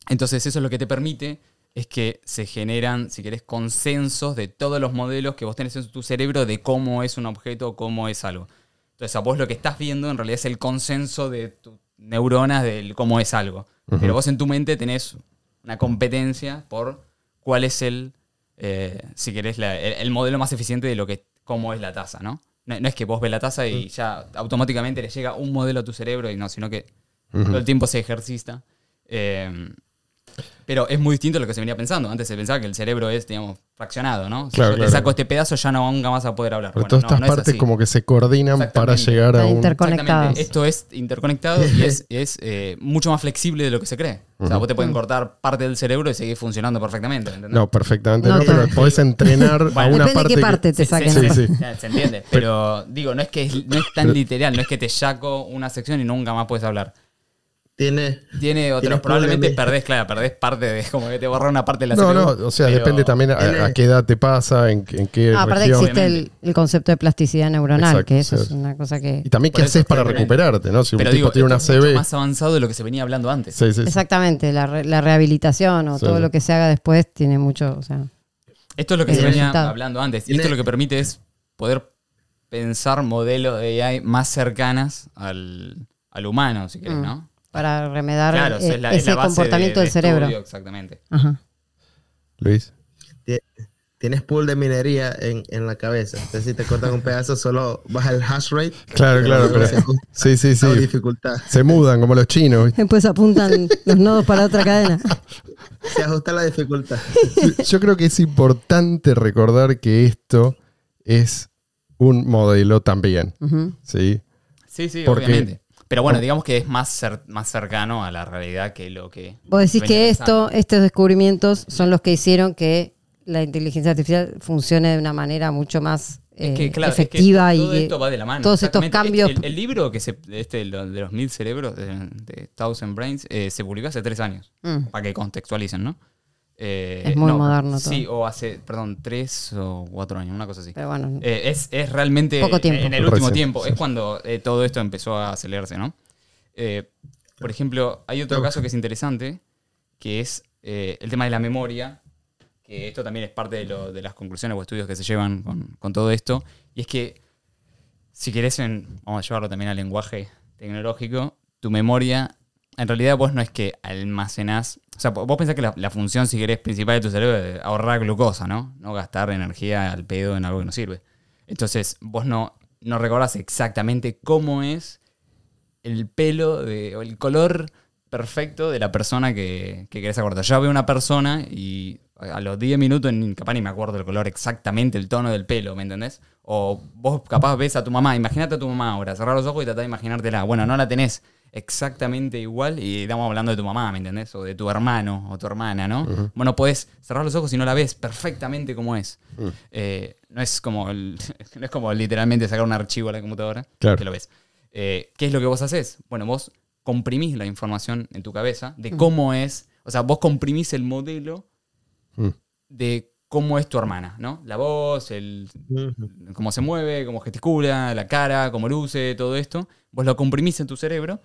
Entonces eso es lo que te permite es que se generan, si querés, consensos de todos los modelos que vos tenés en tu cerebro de cómo es un objeto, cómo es algo. Entonces a vos lo que estás viendo en realidad es el consenso de tus neuronas de cómo es algo. Pero vos en tu mente tenés una competencia por cuál es el, eh, si querés, la- el, el modelo más eficiente de lo que cómo es la taza, ¿no? No, no es que vos ves la taza y ya automáticamente le llega un modelo a tu cerebro y no, sino que todo el tiempo se ejercita. Eh, pero es muy distinto a lo que se venía pensando. Antes se pensaba que el cerebro es, digamos, fraccionado, ¿no? Si Claro, yo claro. te saco este pedazo, ya no nunca vas a poder hablar. Pero Bueno, todas no, estas no es partes así. como que se coordinan para llegar a un... Exactamente. Esto es interconectado y es, es, eh, mucho más flexible de lo que se cree. O sea, vos te pueden cortar parte del cerebro y seguir funcionando perfectamente. ¿entendés? No, perfectamente No no, pero podés entrenar a Bueno, una Depende de parte... qué que- parte te Sí, saquen. sí, sí. Ya, Se entiende. Pero digo, no es que es, no es tan literal, no es que te saco una sección y nunca más puedes hablar. Tiene. Tiene otros, probablemente problema. perdés, claro, perdés parte de, como que te borra una parte de la No, no, o sea, pero- depende también a, qué edad te pasa, en, en qué Ah, aparte región. existe el, el concepto de plasticidad neuronal, Exacto, que eso sí. es una cosa que... Y también qué haces para recuperarte, ¿no? Si un Pero tipo digo, tiene una CB... más avanzado de lo que se venía hablando antes. Sí, sí, sí. Exactamente, la, re- la rehabilitación o Sí, todo sí. lo que se haga después tiene mucho, o sea, Esto es lo que se venía resultado. hablando antes. Y esto lo que permite es poder pensar modelos de AI más cercanas al, al humano, si querés, Mm. ¿no? Para remedar Claro, eh, es la- es ese la base comportamiento de- del de cerebro. estudio, exactamente. Ajá. Luis. tie- Tienes pool de minería en, en la cabeza. Entonces, si te cortan un pedazo, solo baja el hash rate. Claro, claro, pero- se Sí, sí, sí. la dificultad. Se mudan como los chinos. Después apuntan los nodos para otra cadena. Se ajusta la dificultad. Yo creo que es importante recordar que esto es un modelo también. ¿sí? Sí, sí, Porque- obviamente. Pero bueno, digamos que es más, cer- más cercano a la realidad que lo que. Vos decís que pensando. esto, estos descubrimientos son los que hicieron que la inteligencia artificial funcione de una manera mucho más Es eh, que, claro, es que efectiva todo y esto va de la mano. todos estos cambios. El, el libro que se, este, de los- de los mil cerebros, de, de Thousand Brains, eh, se publicó hace tres años. Mm. Para que contextualicen, ¿no? Eh, Es muy moderno todo. Sí, o hace, perdón, tres o cuatro años, una cosa así. Pero bueno, Eh, es, es realmente Poco tiempo. en el último Recién, tiempo. sí. Es cuando eh, todo esto empezó a acelerarse, ¿no? Eh, por ejemplo, hay otro caso que es interesante, que es eh, el tema de la memoria, que esto también es parte de, lo- de las conclusiones o estudios que se llevan con, con todo esto, y es que si querés, en- vamos a llevarlo también al lenguaje tecnológico, tu memoria, en realidad vos no es que almacenás, o sea, vos pensás que la, función, si querés, principal de tu cerebro es ahorrar glucosa, ¿no? No gastar energía al pedo en algo que no sirve. Entonces, vos no, no recordás exactamente cómo es el pelo o el color perfecto de la persona que, que querés acordar. Yo veo una persona y a los 10 minutos capaz ni me acuerdo el color exactamente, el tono del pelo, ¿me entendés? O vos capaz ves a tu mamá, imagínate a tu mamá ahora, cerrar los ojos y tratá de imaginártela. Bueno, no la tenés exactamente igual y estamos hablando de tu mamá, ¿me entendés? O de tu hermano o tu hermana, ¿no? Bueno, podés cerrar los ojos y no la ves perfectamente como es. Eh, no es como el- no es como literalmente sacar un archivo a la computadora Claro. que lo ves. Eh, ¿Qué es lo que vos haces? Bueno, vos comprimís la información en tu cabeza de cómo es, o sea, vos comprimís el modelo Mm. de cómo es tu hermana, ¿no? La voz, el, cómo se mueve, cómo gesticula, la cara, cómo luce, todo esto. Vos lo comprimís en tu cerebro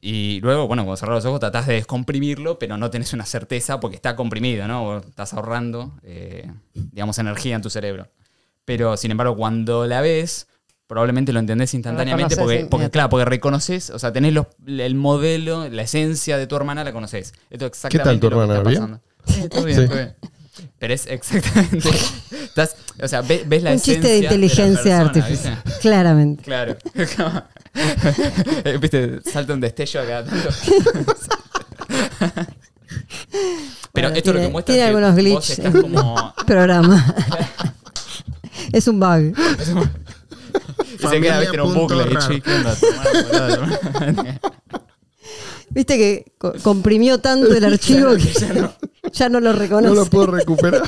y luego, bueno, cuando cerrás los ojos tratás de descomprimirlo, pero no tenés una certeza porque está comprimido, ¿no? Estás ahorrando, eh, digamos, energía en tu cerebro. Pero, sin embargo, cuando la ves, probablemente lo entendés instantáneamente porque, claro, porque reconoces, o sea, tenés los- el modelo, la esencia de tu hermana, la conoces. Esto es ¿Qué tal tu exactamente lo que hermana? está ¿Bien? pasando. Sí, todo bien, Sí. todo bien. Pero es exactamente. estás- o sea, ves, ves la Un esencia chiste de inteligencia persona, artificial. ¿viste? Claramente. Claro. Viste, salta un destello acá. Pero Bueno, esto lo tiene- que muestra tiene es que algunos vos glitch estás en- como. Programa. es un bug. Y se queda viste, en un bucle. Viste que co- comprimió tanto el archivo que Ya no. ya no lo reconoce. No lo puedo recuperar.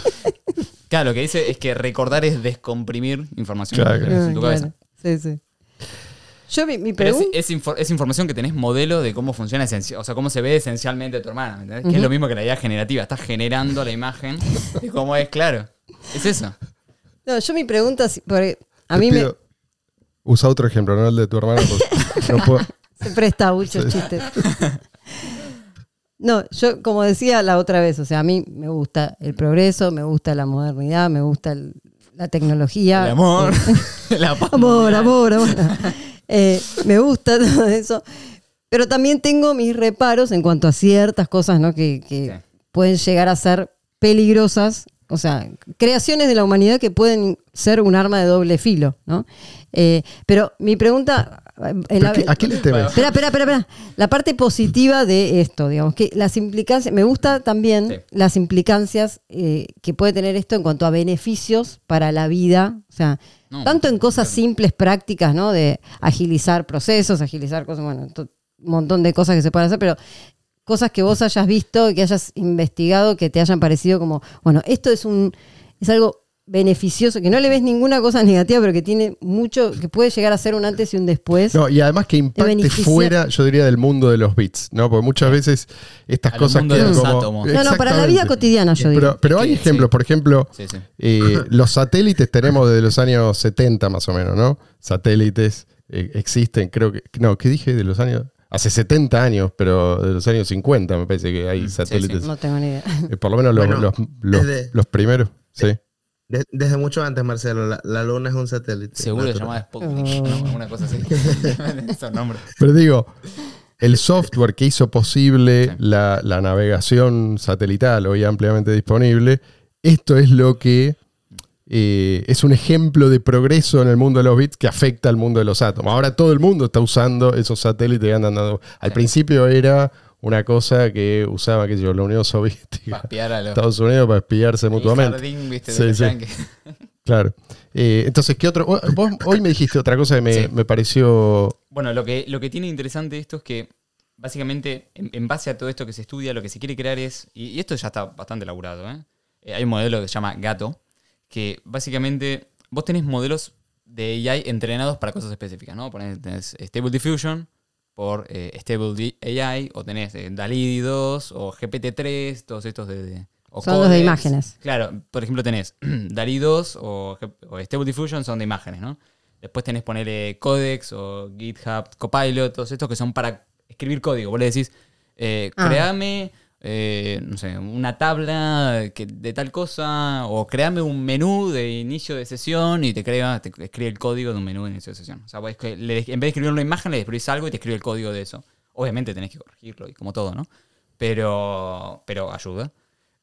Claro, lo que dice es que recordar es descomprimir información Claro, que claro. en tu cabeza. claro. Sí, sí. Yo mi, mi Pero es, pregunta. es infor- es información que tenés modelo de cómo funciona, o sea, cómo se ve esencialmente tu hermana, ¿me entendés? Que es lo mismo que la idea generativa. Estás generando la imagen de cómo es, claro. Es eso. No, yo mi pregunta, si- porque a Te mí me Usa otro ejemplo, no el de tu hermana. porque no puedo- se presta muchos chistes. No, yo como decía la otra vez, o sea, a mí me gusta el progreso, me gusta la modernidad, me gusta el- la tecnología. El amor, la paz Amor, amor, amor. Eh, me gusta todo eso. Pero también tengo mis reparos en cuanto a ciertas cosas ¿no? que, que Sí. pueden llegar a ser peligrosas. O sea, creaciones de la humanidad que pueden ser un arma de doble filo. ¿no? Eh, pero mi pregunta. Eh, ¿Pero la- qué- ¿A qué le temes? Espera, espera, espera, espera. La parte positiva de esto, digamos, que las implicancias, me gusta también Sí. las implicancias eh, que puede tener esto en cuanto a beneficios para la vida, o sea, No, tanto en cosas claro. simples, prácticas, ¿no? De agilizar procesos, agilizar cosas, bueno, un montón de cosas que se pueden hacer, pero cosas que vos hayas visto, que hayas investigado, que te hayan parecido como, bueno, esto es un, es algo beneficioso, que no le ves ninguna cosa negativa, pero que tiene mucho, que puede llegar a ser un antes y un después. No, y además que impacte fuera, yo diría, del mundo de los bits, ¿no? Porque muchas veces estas Al cosas mundo de quedan los como. átomos. No, no, para la vida cotidiana, yo digo. Pero, pero hay ejemplos, sí. por ejemplo, Sí, sí. eh, los satélites tenemos desde los años 70 más o menos, ¿no? Satélites eh, existen, creo que. No, ¿qué dije? De los años. Hace 70 años, pero de los años 50 me parece que hay Mm, sí, satélites. sí. No tengo ni idea. Eh, por lo menos los, Bueno, los, los- desde- los primeros. Sí. De- desde mucho antes, Marcelo, la, la luna es un satélite. Seguro se llamaba Sputnik, Oh. ¿no? Una cosa así. Esos nombres. Pero digo, el software que hizo posible Sí. la, la navegación satelital hoy ampliamente disponible, esto es lo que eh, es un ejemplo de progreso en el mundo de los bits que afecta al mundo de los átomos. Ahora todo el mundo está usando esos satélites que andan dando. Al Sí. principio era una cosa que usaba, qué sé yo, la Unión Soviética, Para espiar a los. Estados Unidos para espiarse el mutuamente. jardín, ¿viste? Sí. Claro. Eh, entonces, ¿qué otro? Vos hoy me dijiste otra cosa que me, Sí. me pareció. Bueno, lo que, lo que tiene interesante esto es que básicamente en, en base a todo esto que se estudia, lo que se quiere crear es, y, y esto ya está bastante elaborado, ¿eh? Eh, hay un modelo que se llama Gato, que básicamente vos tenés modelos de AI entrenados para cosas específicas, ¿no? Ponés, tenés Stable Diffusion por eh, Stable AI, o tenés eh, DALI 2 o GPT-3, todos estos de... de- o Son los de imágenes. Claro, por ejemplo tenés DALI 2 o, o Stable Diffusion son de imágenes, ¿no? Después tenés ponerle Codex o GitHub Copilot, todos estos que son para escribir código. Vos le decís, eh, Ah. créame, eh, no sé, una tabla que- de tal cosa, o créame un menú de inicio de sesión y te crea, te escribe el código de un menú de inicio de sesión. O sea, le- en vez de escribir una imagen, le escribís algo y te escribe el código de eso. Obviamente tenés que corregirlo y como todo, ¿no? Pero, pero ayuda.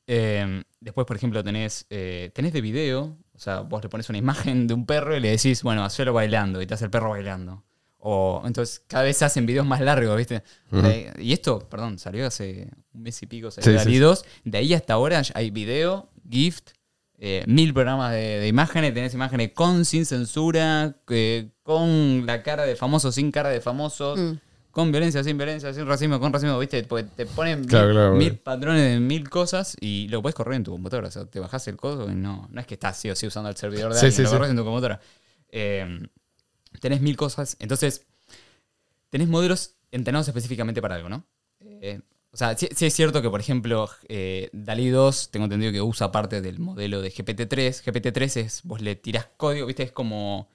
Eh, después, por ejemplo, tenés, eh, tenés de video, o sea, vos le pones una imagen de un perro y le decís, bueno, hacelo bailando, y te hace el perro bailando. O entonces cada vez se hacen videos más largos, ¿viste? Y esto, perdón, salió hace un mes y pico, salió Sí, sí. 2. De ahí hasta ahora hay video, gift, eh, mil programas de, de imágenes, tenés imágenes con, sin censura, que- con la cara de famoso, sin cara de famoso, Mm. con violencia, sin violencia, sin racismo, con racismo, ¿viste? Porque te ponen Claro, mil, claro, mil patrones de mil cosas y lo puedes correr en tu computadora. O sea, te bajás el código y no, no es que estás sí o sí usando el servidor de Sí, alguien, sí, lo sí. corres en tu computadora. Eh, tenés mil cosas. Entonces, tenés modelos entrenados específicamente para algo, ¿no? Eh, o sea, sí, es cierto que, por ejemplo, eh, DALI 2, tengo entendido que usa parte del modelo de GPT-3. GPT-3 es, vos le tirás código, ¿viste? Es como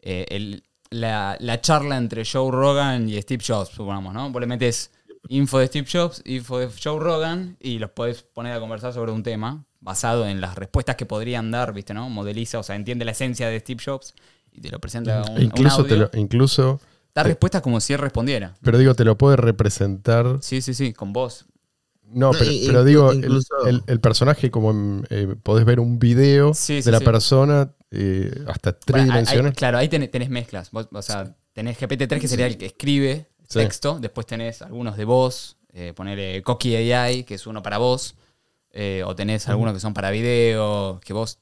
eh, el- la, la charla entre Joe Rogan y Steve Jobs, supongamos, ¿no? Vos le metes info de Steve Jobs, info de Joe Rogan y los podés poner a conversar sobre un tema basado en las respuestas que podrían dar, ¿viste? ¿no? Modeliza, o sea, entiende la esencia de Steve Jobs y te lo presenta un, incluso, un te audio. lo, incluso, Da respuestas como si él respondiera. pero digo, te lo puede representar. Sí, sí, sí, con voz. No, No, pero, y- pero inclu- digo, el- incluso- el, el personaje, como en, eh, podés ver un video Sí, de sí, la sí. persona eh, hasta Bueno, hay- hay- tridimensional. claro, ahí tenés, tenés mezclas. Vos, o sea, tenés GPT-3 que sería el que escribe Sí. texto. Después tenés algunos de voz. Eh, poner Coqui AI, que es uno para voz. eh, o tenés algunos que son para video. Que vos.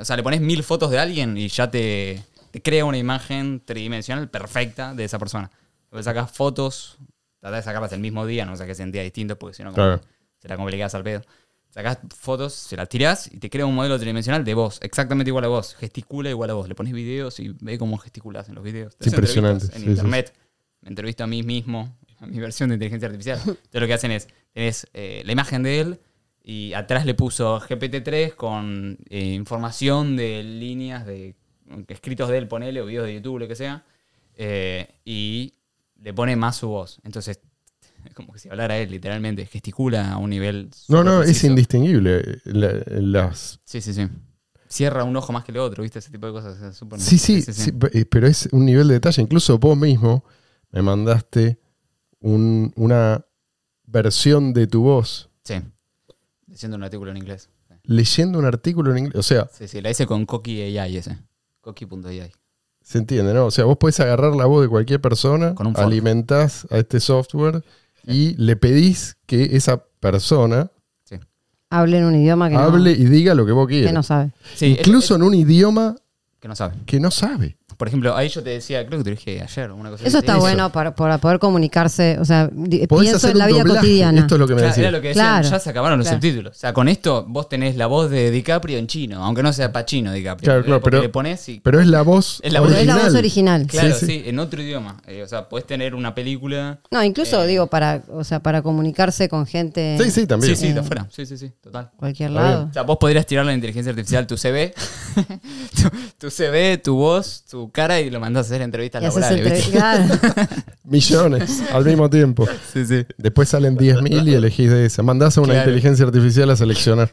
O sea, le pones mil fotos de alguien y ya te, te crea una imagen tridimensional perfecta de esa persona. Vos sacás fotos. Tratás de sacarlas el mismo día, no saques en días distintos porque si no. Claro. se la complicás al pedo. Sacás fotos, se las tirás y te crea un modelo tridimensional de vos, exactamente igual a vos. Gesticula igual a vos. Le pones videos y ve cómo gesticulás en los videos. Tenés impresionante, En sí, sí, internet. Me entrevisto a mí mismo, a mi versión de inteligencia artificial. Entonces lo que hacen es, tenés eh, la imagen de él y atrás le puso GPT-3 con eh, información de líneas de escritos de él, ponele, o videos de YouTube, lo que sea. eh, y le pone más su voz. Entonces, es como que si hablara él, literalmente, gesticula a un nivel. No, no, es indistinguible. La- las, Sí, sí, sí. Cierra un ojo más que el otro, ¿viste? Ese tipo de cosas. es súper- sí, sí, sí, eh, pero es un nivel de detalle. Incluso vos mismo me mandaste un- una versión de tu voz Sí. Diciendo un artículo en inglés. Sí. leyendo un artículo en inglés. O sea, Sí, sí, la hice con Coqui AI ese. Coqui.ai. se entiende, ¿no? O sea, vos podés agarrar la voz de cualquier persona, Con un fork. alimentás a este software y le pedís que esa persona Hable en un idioma que, hable no, y diga lo que vos que quieras. no sabe. Sí, Incluso es- en un idioma que no sabe. que no sabe. Por ejemplo, ahí yo te decía, creo que te dije ayer una cosa Eso así. está Eso. bueno para, para poder comunicarse. O sea, pienso hacer en la un vida doblaje. cotidiana. Esto es lo que me Claro, decía. era lo que decían, Claro. ya se acabaron los Claro. subtítulos. O sea, con esto vos tenés la voz de DiCaprio en chino, aunque no sea Pachino DiCaprio. Claro, claro, pero- le pones y Pero es la voz Es la voz Pero es la original. voz original. Claro, Sí, sí, sí. en otro idioma. Eh, o sea, podés tener una película. No, incluso Eh. digo, para, o sea, para comunicarse con gente Sí, sí, también. Sí, sí, de Eh. afuera. Sí, sí, sí, total. cualquier lado. O sea, vos podrías tirar la inteligencia artificial tu CV, tu, tu CV, tu voz, tu cara y lo mandás a hacer entrevistas Y laborales. Millones al mismo tiempo. Sí, sí. Después salen 10.000 y elegís de esa. Mandás a una Claro. inteligencia artificial a seleccionar.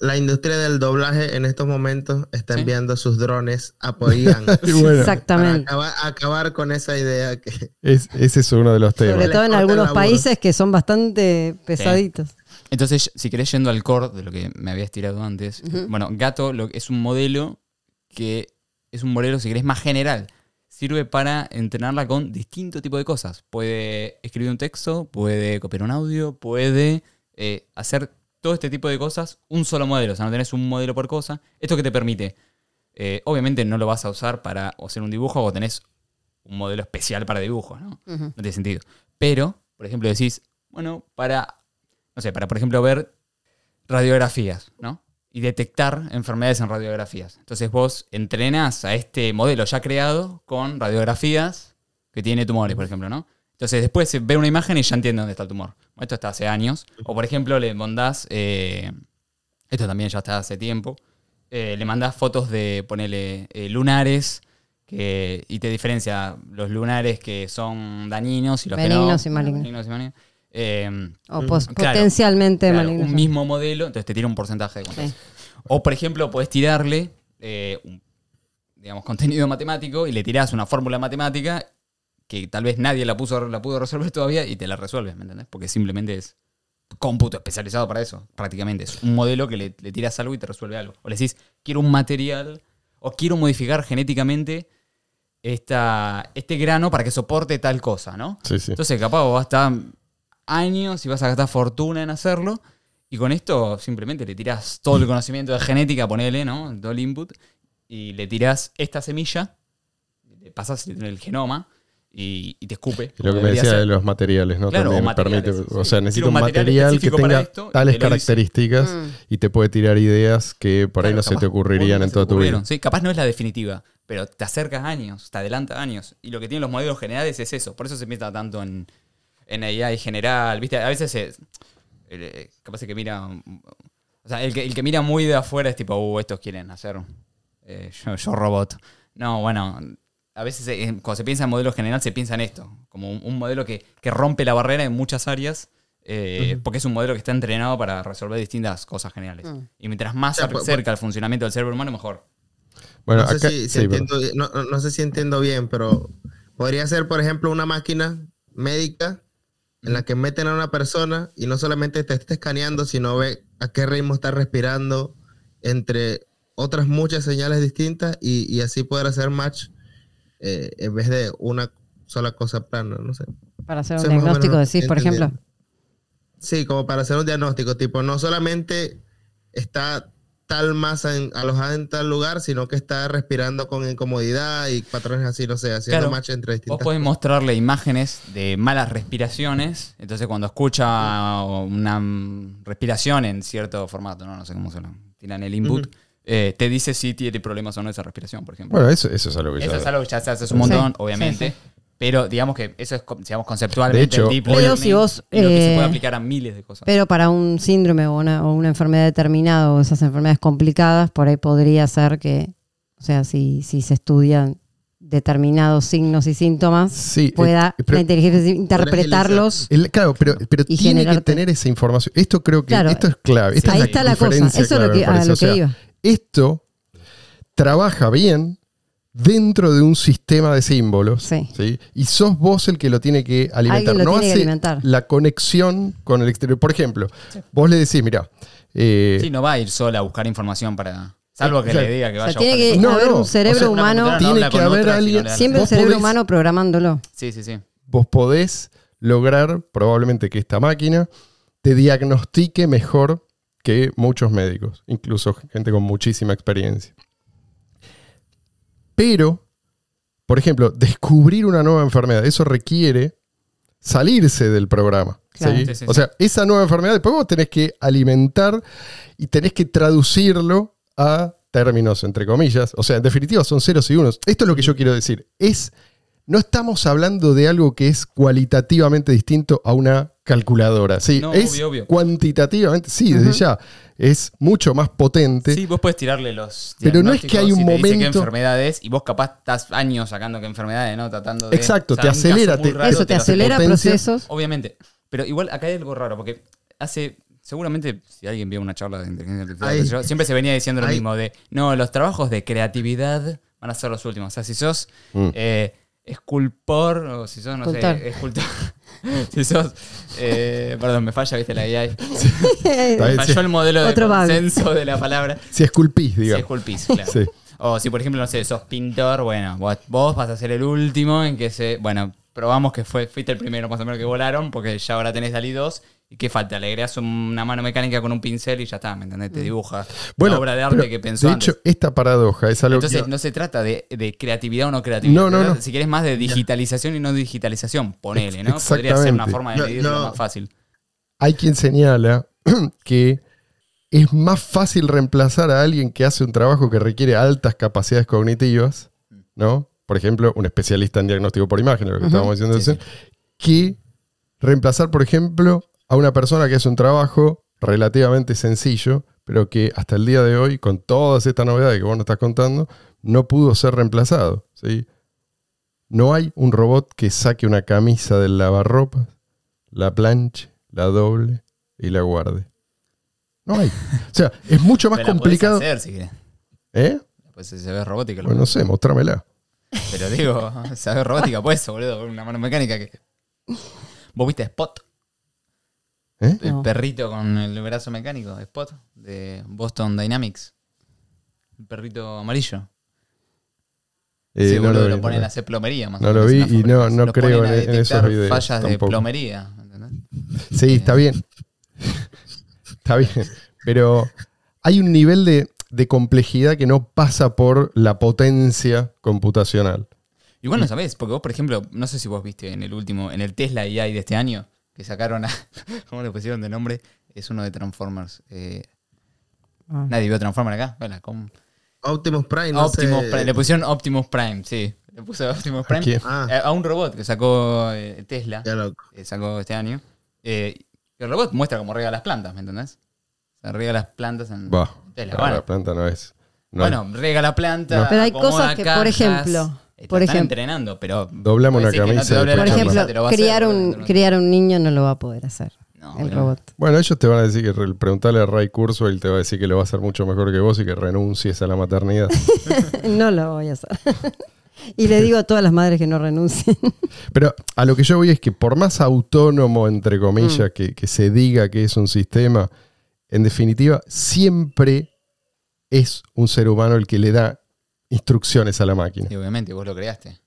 La- industria del doblaje en estos momentos está Sí. enviando sus drones a para Exactamente. acabar, acabar con esa idea que es- ese es uno de los Sobre temas. Les todo en algunos países que son bastante pesaditos. Entonces, si querés yendo al core de lo que me habías tirado antes, bueno, Gato lo- es un modelo que es un modelo, si querés, más general. Sirve para entrenarla con distinto tipo de cosas. Puede escribir un texto, puede copiar un audio, puede eh, hacer todo este tipo de cosas un solo modelo. O sea, no tenés un modelo por cosa. ¿Esto que te permite? Eh, obviamente no lo vas a usar para hacer un dibujo o tenés un modelo especial para dibujos, ¿no? No tiene sentido. Pero, por ejemplo, decís, bueno, para, no sé, para, por ejemplo, ver radiografías, ¿no? Y detectar enfermedades en radiografías. Entonces vos entrenás a este modelo ya creado con radiografías que tiene tumores, por ejemplo, ¿no? Entonces después ve una imagen y ya entiende dónde está el tumor. Esto está hace años. O por ejemplo, le mandás, eh, esto también ya está hace tiempo, eh, le mandás fotos de, ponele, eh, lunares que, y te diferencia los lunares que son dañinos y los que y no. malignos. Benignos y malignos. Eh, O pos- Claro, potencialmente claro, malignos. un mismo modelo, entonces te tira un porcentaje de Sí. es. O, por ejemplo, podés tirarle eh, un, digamos, contenido matemático y le tirás una fórmula matemática que tal vez nadie la, puso, la pudo resolver todavía y te la resuelves, ¿me entendés? Porque simplemente es cómputo especializado para eso, prácticamente. Es un modelo que le, le tiras algo y te resuelve algo. O le decís, quiero un material, o quiero modificar genéticamente esta, este grano para que soporte tal cosa, ¿no? Sí, sí. Entonces, capaz vos vas a estar años y vas a gastar fortuna en hacerlo. Y con esto simplemente le tirás todo el conocimiento de genética, ponele, ¿no? Todo el input. Y le tirás esta semilla, le pasas el genoma y, y te escupe. Lo que me decía ser. de los materiales, ¿no? Claro, También o materiales, permite, sí. o sea, necesito un material material que tenga esto tales características Mm. y te puede tirar ideas que por ahí Claro, no se te ocurrirían en toda tu vida. Sí, capaz no es la definitiva, pero te acercas años, te adelanta años. Y lo que tienen los modelos generales es eso. Por eso se piensa tanto en, en AI general. ¿Viste? A veces se, eh, capaz que mira. O sea, el que, el que mira muy de afuera es tipo, uh, estos quieren hacer eh, yo, yo robot. No, bueno, a veces eh, cuando se piensa en modelo general se piensa en esto, como un, un modelo que, que rompe la barrera en muchas áreas, eh, porque es un modelo que está entrenado para resolver distintas cosas generales. Mm. Y mientras más O sea, por- cerca al funcionamiento del cerebro humano, mejor. Bueno, no, sé acá, si, si sí, perdón. entiendo, no, no- no sé si entiendo bien, pero podría ser, por ejemplo, una máquina médica en la que meten a una persona y no solamente te está escaneando, sino ve a qué ritmo está respirando entre otras muchas señales distintas y, y así poder hacer match eh, en vez de una sola cosa plana, no sé. Para hacer un diagnóstico, decís, por ejemplo. Sí, como para hacer un diagnóstico, tipo, no solamente está tal masa en- alojada en tal lugar, sino que está respirando con incomodidad y patrones así, no sé, haciendo Claro. match entre Vos distintas podés mostrarle imágenes de malas respiraciones, entonces cuando escucha una mm, respiración en cierto formato, no, no sé cómo se lo tiran el input, eh, te dice si tiene problemas o no esa respiración, por ejemplo. Bueno, eso, eso es algo que Eso ya- es algo que ya se hace un montón, Sí, obviamente. sí, Pero digamos que eso es, digamos, conceptualmente De hecho, el deep learning si vos, lo que se eh, puede aplicar a miles de cosas. Pero para un síndrome o una, o una enfermedad determinada o esas enfermedades complicadas, por ahí podría ser que, o sea, si, si se estudian determinados signos y síntomas, Sí, pueda eh, pero- la inteligencia interpretarlos. el- claro, pero, pero Y tiene que tener esa información. Esto creo que Claro. esto es clave. Esta Ahí es está la cosa. diferencia Eso es lo a O sea, que iba. Esto trabaja bien dentro de un sistema de símbolos. Sí. ¿sí? Y sos vos el que lo tiene que alimentar. Lo no tiene que hace alimentar. la conexión con el exterior. Por ejemplo, vos le decís, mira, eh, Sí, no va a ir sola a buscar información para. Salvo que Claro. le diga que O vaya sea, a tiene buscar que No, haber no. un O cerebro sea, humano, no Tiene que haber otra si no alguien- siempre el Vos cerebro podés- humano programándolo. Sí, sí, sí. vos podés lograr probablemente que esta máquina te diagnostique mejor que muchos médicos, incluso gente con muchísima experiencia. Pero, por ejemplo, descubrir una nueva enfermedad, eso requiere salirse del programa. Claro. ¿sí? Sí, sí, o sí. sea, esa nueva enfermedad después vos tenés que alimentar y tenés que traducirlo a términos, entre comillas. O sea, en definitiva son ceros y unos. Esto es lo que yo quiero decir. Es, no estamos hablando de algo que es cualitativamente distinto a una calculadora. ¿sí? No, es obvio, obvio. cuantitativamente, sí, desde ya. Es mucho más potente. Sí, vos podés tirarle los. Pero no es que hay un te momento- qué enfermedades y vos capaz estás años sacando qué enfermedades, ¿no? Tratando de. Exacto, te un caso acelera, te- raro, Eso te acelera potencia. procesos. Obviamente. Pero igual acá hay algo raro, porque hace. Seguramente, si alguien vio una charla de inteligencia artificial, Ahí. qué sé yo, siempre se venía diciendo lo Ahí. mismo: de no, los trabajos de creatividad van a ser los últimos. O sea, si sos Mm. eh, escultor, o si sos, no Escultor. sé, escultor. si sos. eh, perdón, me falla, viste la AI. Me falló si, el modelo de Otro bug. consenso de la palabra. si esculpís, Si digamos. esculpís, claro. Sí. O si, por ejemplo, no sé, sos pintor, bueno, vos, vos vas a ser el último en que se. Bueno, probamos que fue, fuiste el primero más o menos que volaron, porque ya ahora tenés Dalí 2. ¿Y qué falta? Le una mano mecánica con un pincel y ya está, ¿me entendés? Te dibuja Bueno, la obra de arte que pensó de antes. hecho, esta paradoja es algo Entonces, que... no se trata de, de creatividad o no creatividad. No, no, no. Si querés más de digitalización y no digitalización, ponele, ¿no? Podría ser una forma de medirlo no. más fácil. Hay quien señala que es más fácil reemplazar a alguien que hace un trabajo que requiere altas capacidades cognitivas, ¿no? Por ejemplo, un especialista en diagnóstico por imagen, lo que estábamos diciendo Sí, que reemplazar, por ejemplo, a una persona que hace un trabajo relativamente sencillo, pero que hasta el día de hoy, con todas estas novedades que vos nos estás contando, no pudo ser reemplazado. ¿sí? No hay un robot que saque una camisa del lavarropas, la planche, la doble y la guarde. No hay. O sea, es mucho más Pero la complicado. hacer, si querés. ¿Eh? Pues si se ve robótica. Bueno, no sé, mostrámela. Pero digo, saber robótica, pues eso, boludo, una mano mecánica que. ¿Vos viste Spot? ¿Eh? El No. perrito con el brazo mecánico, Spot, de Boston Dynamics. El perrito amarillo. Eh, sí, no lo ponen a hacer plomería más o No lo vi y no- no creo ponen a en- en esos videos fallas de plomería. ¿entendés? Sí, está bien. está bien. Pero hay un nivel de, de complejidad que no pasa por la potencia computacional. Igual no sabés, porque vos, por ejemplo, no sé si vos viste en el último, en el Tesla AI de este año, que sacaron a. ¿Cómo le pusieron de nombre? Es uno de Transformers. Eh, Ah. Nadie vio Transformers acá. Bueno, ¿cómo? Optimus Prime, no Optimus sé. Prime. Le pusieron Optimus Prime, sí. Le puso Optimus Prime. quién? Ah. Eh, A un robot que sacó eh, Tesla, Ya loco. que sacó este año. Eh, el robot muestra cómo riega las plantas, ¿me entendés? Se riega las plantas en Va. Tesla. no, Bueno, La planta no es. no bueno, riega la planta. No. Pero hay cosas que, por cajas. Ejemplo, Están por ejemplo- entrenando, pero. Doblamos una no camisa doble la Por camisa, ejemplo, hacer, criar, boludo, un, no- criar un niño no lo va a poder hacer No, el robot. Bueno, ellos te van a decir que re- preguntarle a Ray Kurzweil te va a decir que lo va a hacer mucho mejor que vos y que renuncies a la maternidad. no lo voy a hacer. y le digo a todas las madres que no renuncien. Pero a lo que yo voy es que por más autónomo, entre Mm. comillas, que, que se diga que es un sistema, en definitiva, siempre es un ser humano el que le da instrucciones a la máquina. Sí, obviamente, vos lo creaste.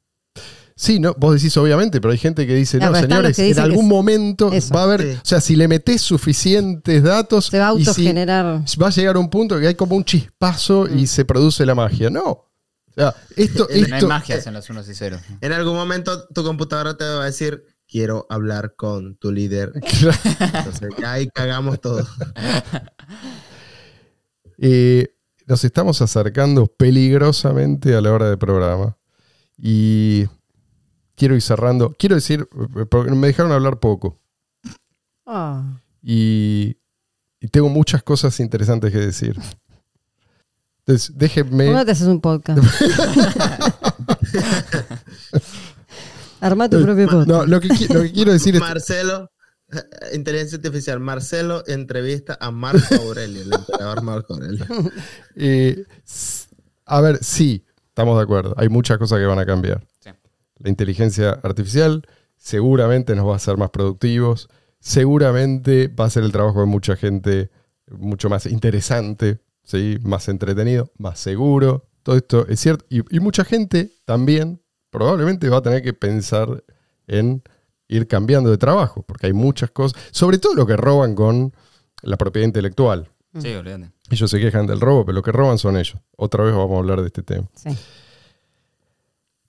Sí, no, vos decís obviamente, pero hay gente que dice, No, señores, en algún momento eso. va a haber, Sí. o sea, si le metés suficientes datos, Se va a y si- autogenerar. va a llegar un punto que hay como un chispazo Mm. y se produce la magia. No. O sea, esto, hay No hay esto, magias en los unos y ceros. En algún momento tu computadora te va a decir, quiero hablar con tu líder. Entonces ya ahí cagamos todo. Eh, nos estamos acercando peligrosamente a la hora de programa. Y quiero ir cerrando. Quiero decir, eh, porque me dejaron hablar poco. Ah. Y, y tengo muchas cosas interesantes que decir. Entonces, déjenme. ¿Cómo no te haces un podcast? Arma tu propio podcast. No, lo que, qui- lo que quiero decir es. Marcelo, inteligencia artificial, Marcelo entrevista a Marco Aurelio, el emperador Marco Aurelio. eh, a ver, sí, estamos de acuerdo. Hay muchas cosas que van a cambiar. Sí. La inteligencia artificial seguramente nos va a hacer más productivos. Seguramente va a hacer el trabajo de mucha gente mucho más interesante, ¿sí? más entretenido, más seguro. Todo esto es cierto. Y, y mucha gente también probablemente va a tener que pensar en ir cambiando de trabajo, porque hay muchas cosas, sobre todo lo que roban con la propiedad intelectual. Sí, olvídate. Ellos se quejan del robo, pero lo que roban son ellos. Otra vez vamos a hablar de este tema. Sí.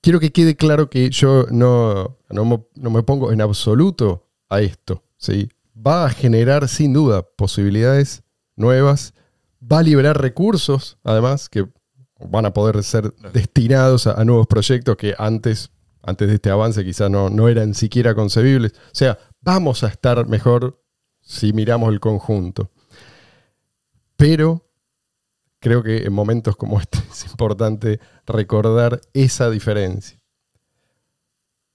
Quiero que quede claro que yo no, no, me, no me pongo en absoluto a esto. ¿sí? Va a generar sin duda posibilidades nuevas, va a liberar recursos, además, que van a poder ser destinados a, a nuevos proyectos que antes, antes de este avance quizás no, no eran siquiera concebibles. O sea, vamos a estar mejor si miramos el conjunto. Pero creo que en momentos como este es importante recordar esa diferencia.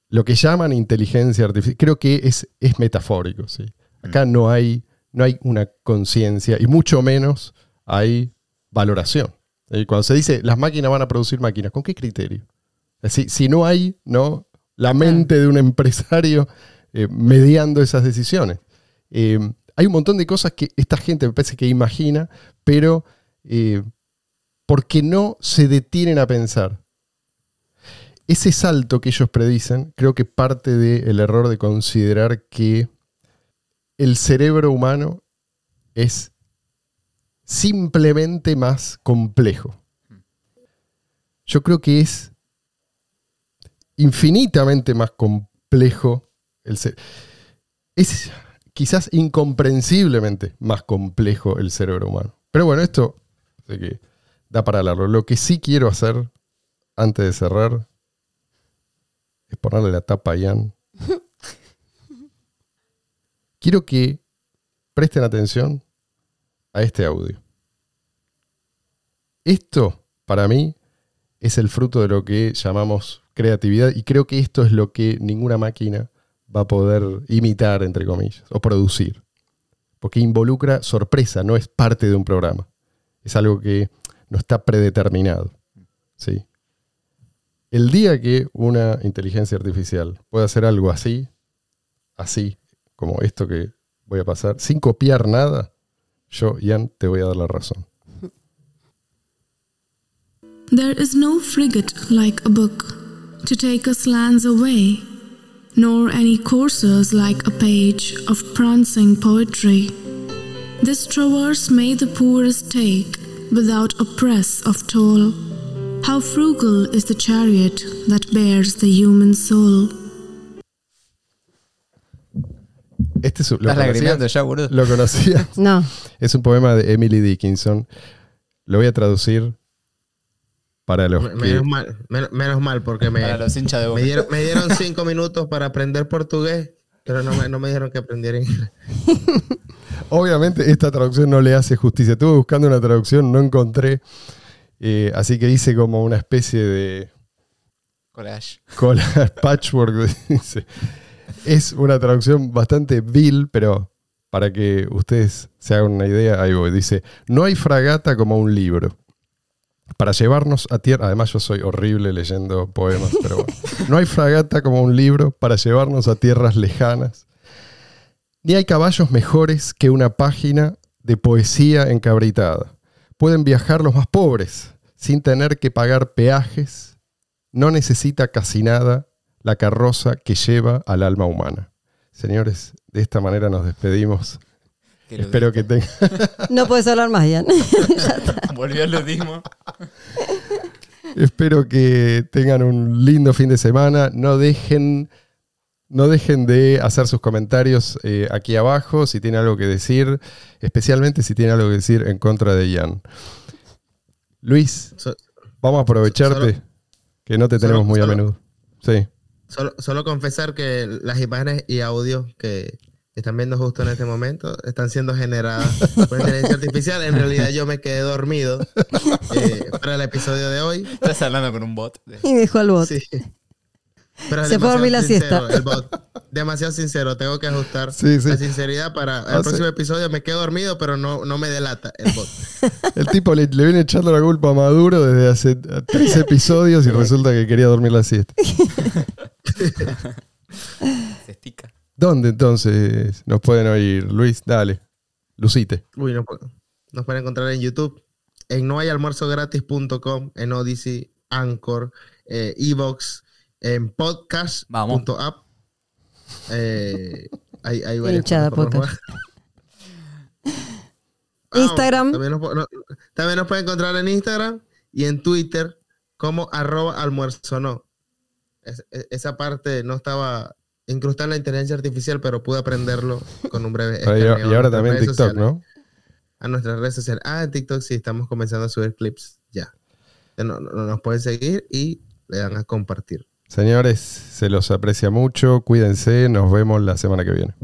Lo que llaman inteligencia artificial, creo que es, es metafórico. ¿sí? Acá no hay, no hay una conciencia y mucho menos hay valoración. ¿sí? Cuando se dice las máquinas van a producir máquinas, ¿con qué criterio? Si, si no hay ¿no? la mente de un empresario eh, mediando esas decisiones. Eh, hay un montón de cosas que esta gente me parece que imagina, pero eh, porque no se detienen a pensar. Ese salto que ellos predicen, creo que parte del error de considerar que el cerebro humano es simplemente más complejo. Yo creo que es infinitamente más complejo el ce- Es quizás incomprensiblemente más complejo el cerebro humano. Pero bueno, esto sé que da para hablarlo. Lo que sí quiero hacer antes de cerrar es ponerle la tapa a Ian. quiero que presten atención a este audio. Esto, para mí, es el fruto de lo que llamamos creatividad y creo que esto es lo que ninguna máquina va a poder imitar, entre comillas, o producir. Porque involucra sorpresa, no es parte de un programa. Es algo que no está predeterminado. ¿sí? El día que una inteligencia artificial pueda hacer algo así, así, como esto que voy a pasar, sin copiar nada, yo, Ian, te voy a dar la razón. Frigate to take us lands away, nor any coursers like a page of prancing poetry. This traverse may the poorest take without a press of toll. How frugal is the chariot that bears the human soul. Este es, ¿lo, Estás conocías? lagrimeando ya, boludo. ¿Lo conocías? No. Es un poema de Emily Dickinson. Lo voy a traducir para los Me- que... Menos mal, men- menos mal, porque me, Para los hinchas de me, boca. dieron, me dieron cinco minutos para aprender portugués, pero no me, no me dijeron que aprendiera inglés. Obviamente esta traducción no le hace justicia. Estuve buscando una traducción, no encontré. Eh, así que hice como una especie de Collage. cola patchwork. dice. Es una traducción bastante vil, pero para que ustedes se hagan una idea, ahí voy. Dice, no hay fragata como un libro. Para llevarnos a tierra, además yo soy horrible leyendo poemas, pero bueno. No hay fragata como un libro para llevarnos a tierras lejanas. Ni hay caballos mejores que una página de poesía encabritada. Pueden viajar los más pobres sin tener que pagar peajes. No necesita casi nada la carroza que lleva al alma humana. Señores, de esta manera nos despedimos. Que Espero que tengan... No puedes hablar más, Ian. Volvió al ludismo. Espero que tengan un lindo fin de semana. No dejen, no dejen de hacer sus comentarios eh, aquí abajo si tienen algo que decir, especialmente si tienen algo que decir en contra de Ian. Luis, So- vamos a aprovecharte Solo- que no te tenemos solo- muy a solo- menudo. Sí. Solo, solo confesar que las imágenes y audios que están viendo justo en este momento están siendo generadas por inteligencia artificial. En realidad yo me quedé dormido eh, para el episodio de hoy. Estás hablando con un bot. de- y dejó al bot. Sí. Pero Se fue a dormir la sincero, siesta. el bot. Demasiado sincero. Tengo que ajustar Sí, sí. la sinceridad para el O sea- próximo episodio. Me quedo dormido, pero no, no me delata el bot. El tipo le, le viene echando la culpa a Maduro desde hace tres episodios y resulta que quería dormir la siesta. Se estica. ¿Dónde entonces nos pueden oír? Luis, dale. Lucite. Uy, no puedo. Nos pueden encontrar en YouTube, en nohayalmuerzogratis.com, en Odyssey, Anchor, eh, Evox, en Vamos. podcast.app. Eh, hay, hay varias Hinchada podcast. Instagram. También nos, no- también nos pueden encontrar en Instagram y en Twitter como arroba almuerzo no. Es- es- esa parte no estaba incrustada en la inteligencia artificial, pero pude aprenderlo con un breve Y, escaneo y a ahora también TikTok, sociales ¿no? a nuestras redes sociales. Ah, en TikTok sí estamos comenzando a subir clips ya. Ya no- no- nos pueden seguir y le dan a compartir. Señores, se los aprecia mucho. Cuídense. Nos vemos la semana que viene.